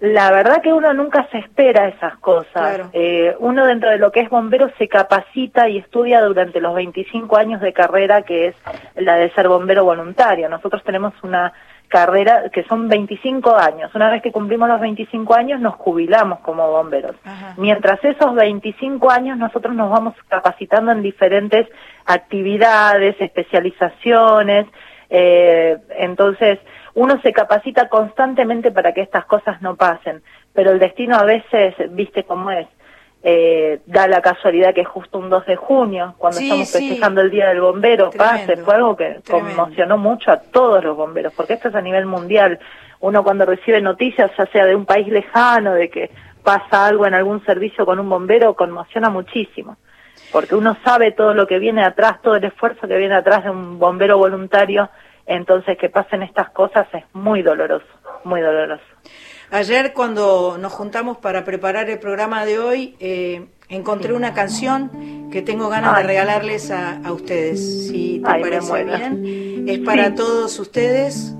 La verdad que uno nunca se espera esas cosas. Claro. Eh, uno dentro de lo que es bombero se capacita y estudia durante los 25 años de carrera que es la de ser bombero voluntario. Nosotros tenemos una carrera que son 25 años. Una vez que cumplimos los 25 años nos jubilamos como bomberos. Mientras esos 25 años nosotros nos vamos capacitando en diferentes actividades, especializaciones, eh, entonces uno se capacita constantemente para que estas cosas no pasen, pero el destino a veces, viste cómo es, eh, da la casualidad que es justo un 2 de junio, cuando Sí, estamos sí. festejando el Día del Bombero, Tremendo, pase, fue algo que tremendo. conmocionó mucho a todos los bomberos, porque esto es a nivel mundial. Uno cuando recibe noticias, ya sea de un país lejano, de que pasa algo en algún servicio con un bombero, conmociona muchísimo porque uno sabe todo lo que viene atrás, todo el esfuerzo que viene atrás de un bombero voluntario, entonces que pasen estas cosas es muy doloroso, muy doloroso. Ayer cuando nos juntamos para preparar el programa de hoy, eh, encontré una canción que tengo ganas de regalarles a, a ustedes, si te Ay, parece bien. Es para Sí. todos ustedes.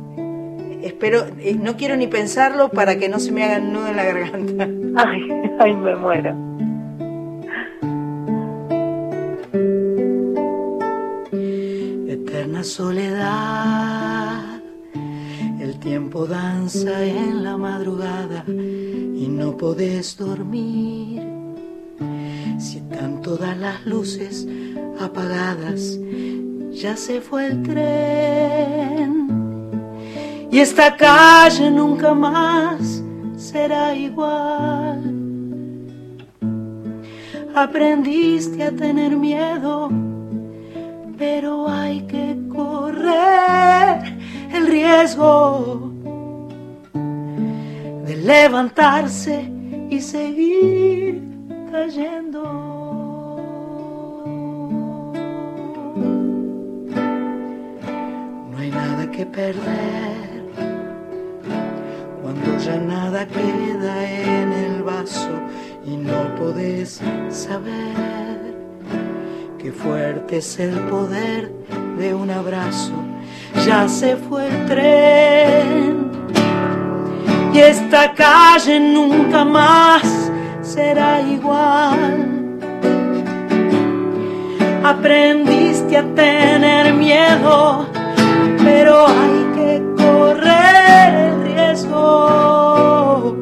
Espero, eh, no quiero ni pensarlo para que no se me hagan nudo en la garganta. Ay, ay, me muero. Eterna soledad, tiempo danza en la madrugada y no podés dormir. Si están todas las luces apagadas, ya se fue el tren. Y esta calle nunca más será igual. Aprendiste a tener miedo pero hay que correr el riesgo de levantarse y seguir cayendo. No hay nada que perder cuando ya nada queda en el vaso y no podés saber Qué fuerte es el poder de un abrazo. Ya se fue el tren y esta calle nunca más será igual. Aprendiste a tener miedo, pero hay que correr el riesgo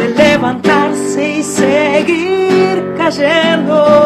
de levantarse y seguir cayendo.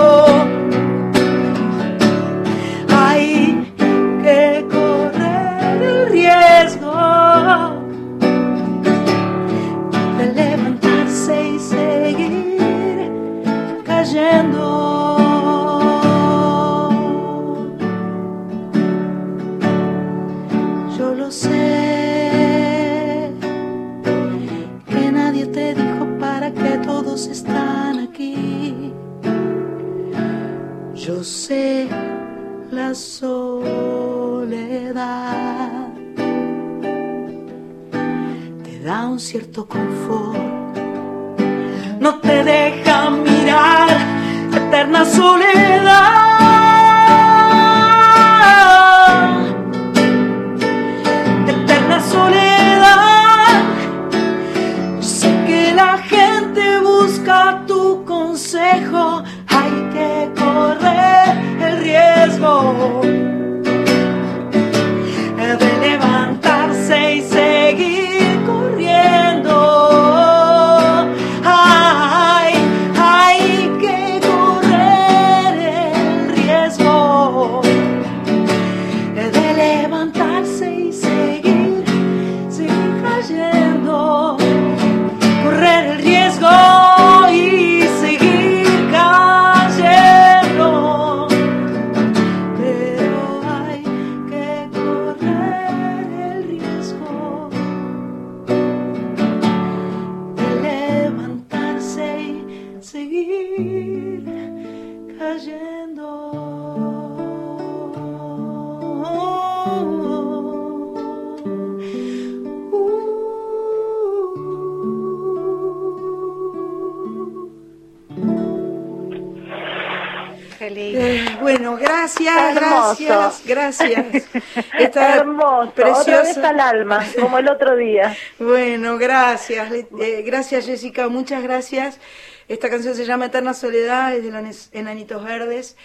Alma, como el otro día. Bueno, gracias, eh, gracias Jessica, muchas gracias. Esta canción se llama Eterna Soledad, es de los Enanitos Verdes.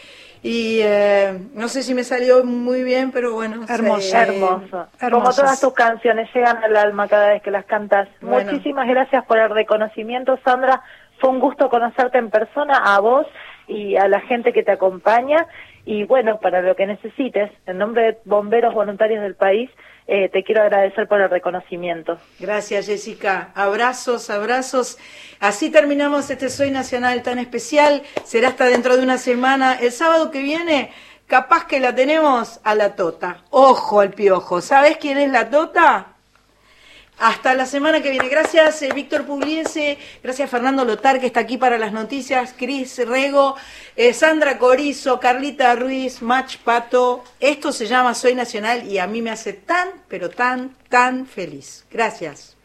Y eh, no sé si me salió muy bien, pero bueno. Hermoso, se- hermoso. Como todas tus canciones llegan al alma cada vez que las cantas. Bueno. Muchísimas gracias por el reconocimiento, Sandra. Fue un gusto conocerte en persona, a vos y a la gente que te acompaña. Y bueno, para lo que necesites, en nombre de bomberos voluntarios del país, eh, te quiero agradecer por el reconocimiento. Gracias, Jessica. Abrazos, abrazos. Así terminamos este Soy Nacional tan especial. Será hasta dentro de una semana. El sábado que viene, capaz que la tenemos a la Tota. Ojo al piojo. ¿Sabes quién es la Tota? Hasta la semana que viene. Gracias, eh, Víctor Pugliese. Gracias, Fernando Lotar, que está aquí para las noticias. Cris Rego, eh, Sandra Corizo, Carlita Ruiz, Mach Pato. Esto se llama Soy Nacional y a mí me hace tan, pero tan, tan feliz. Gracias.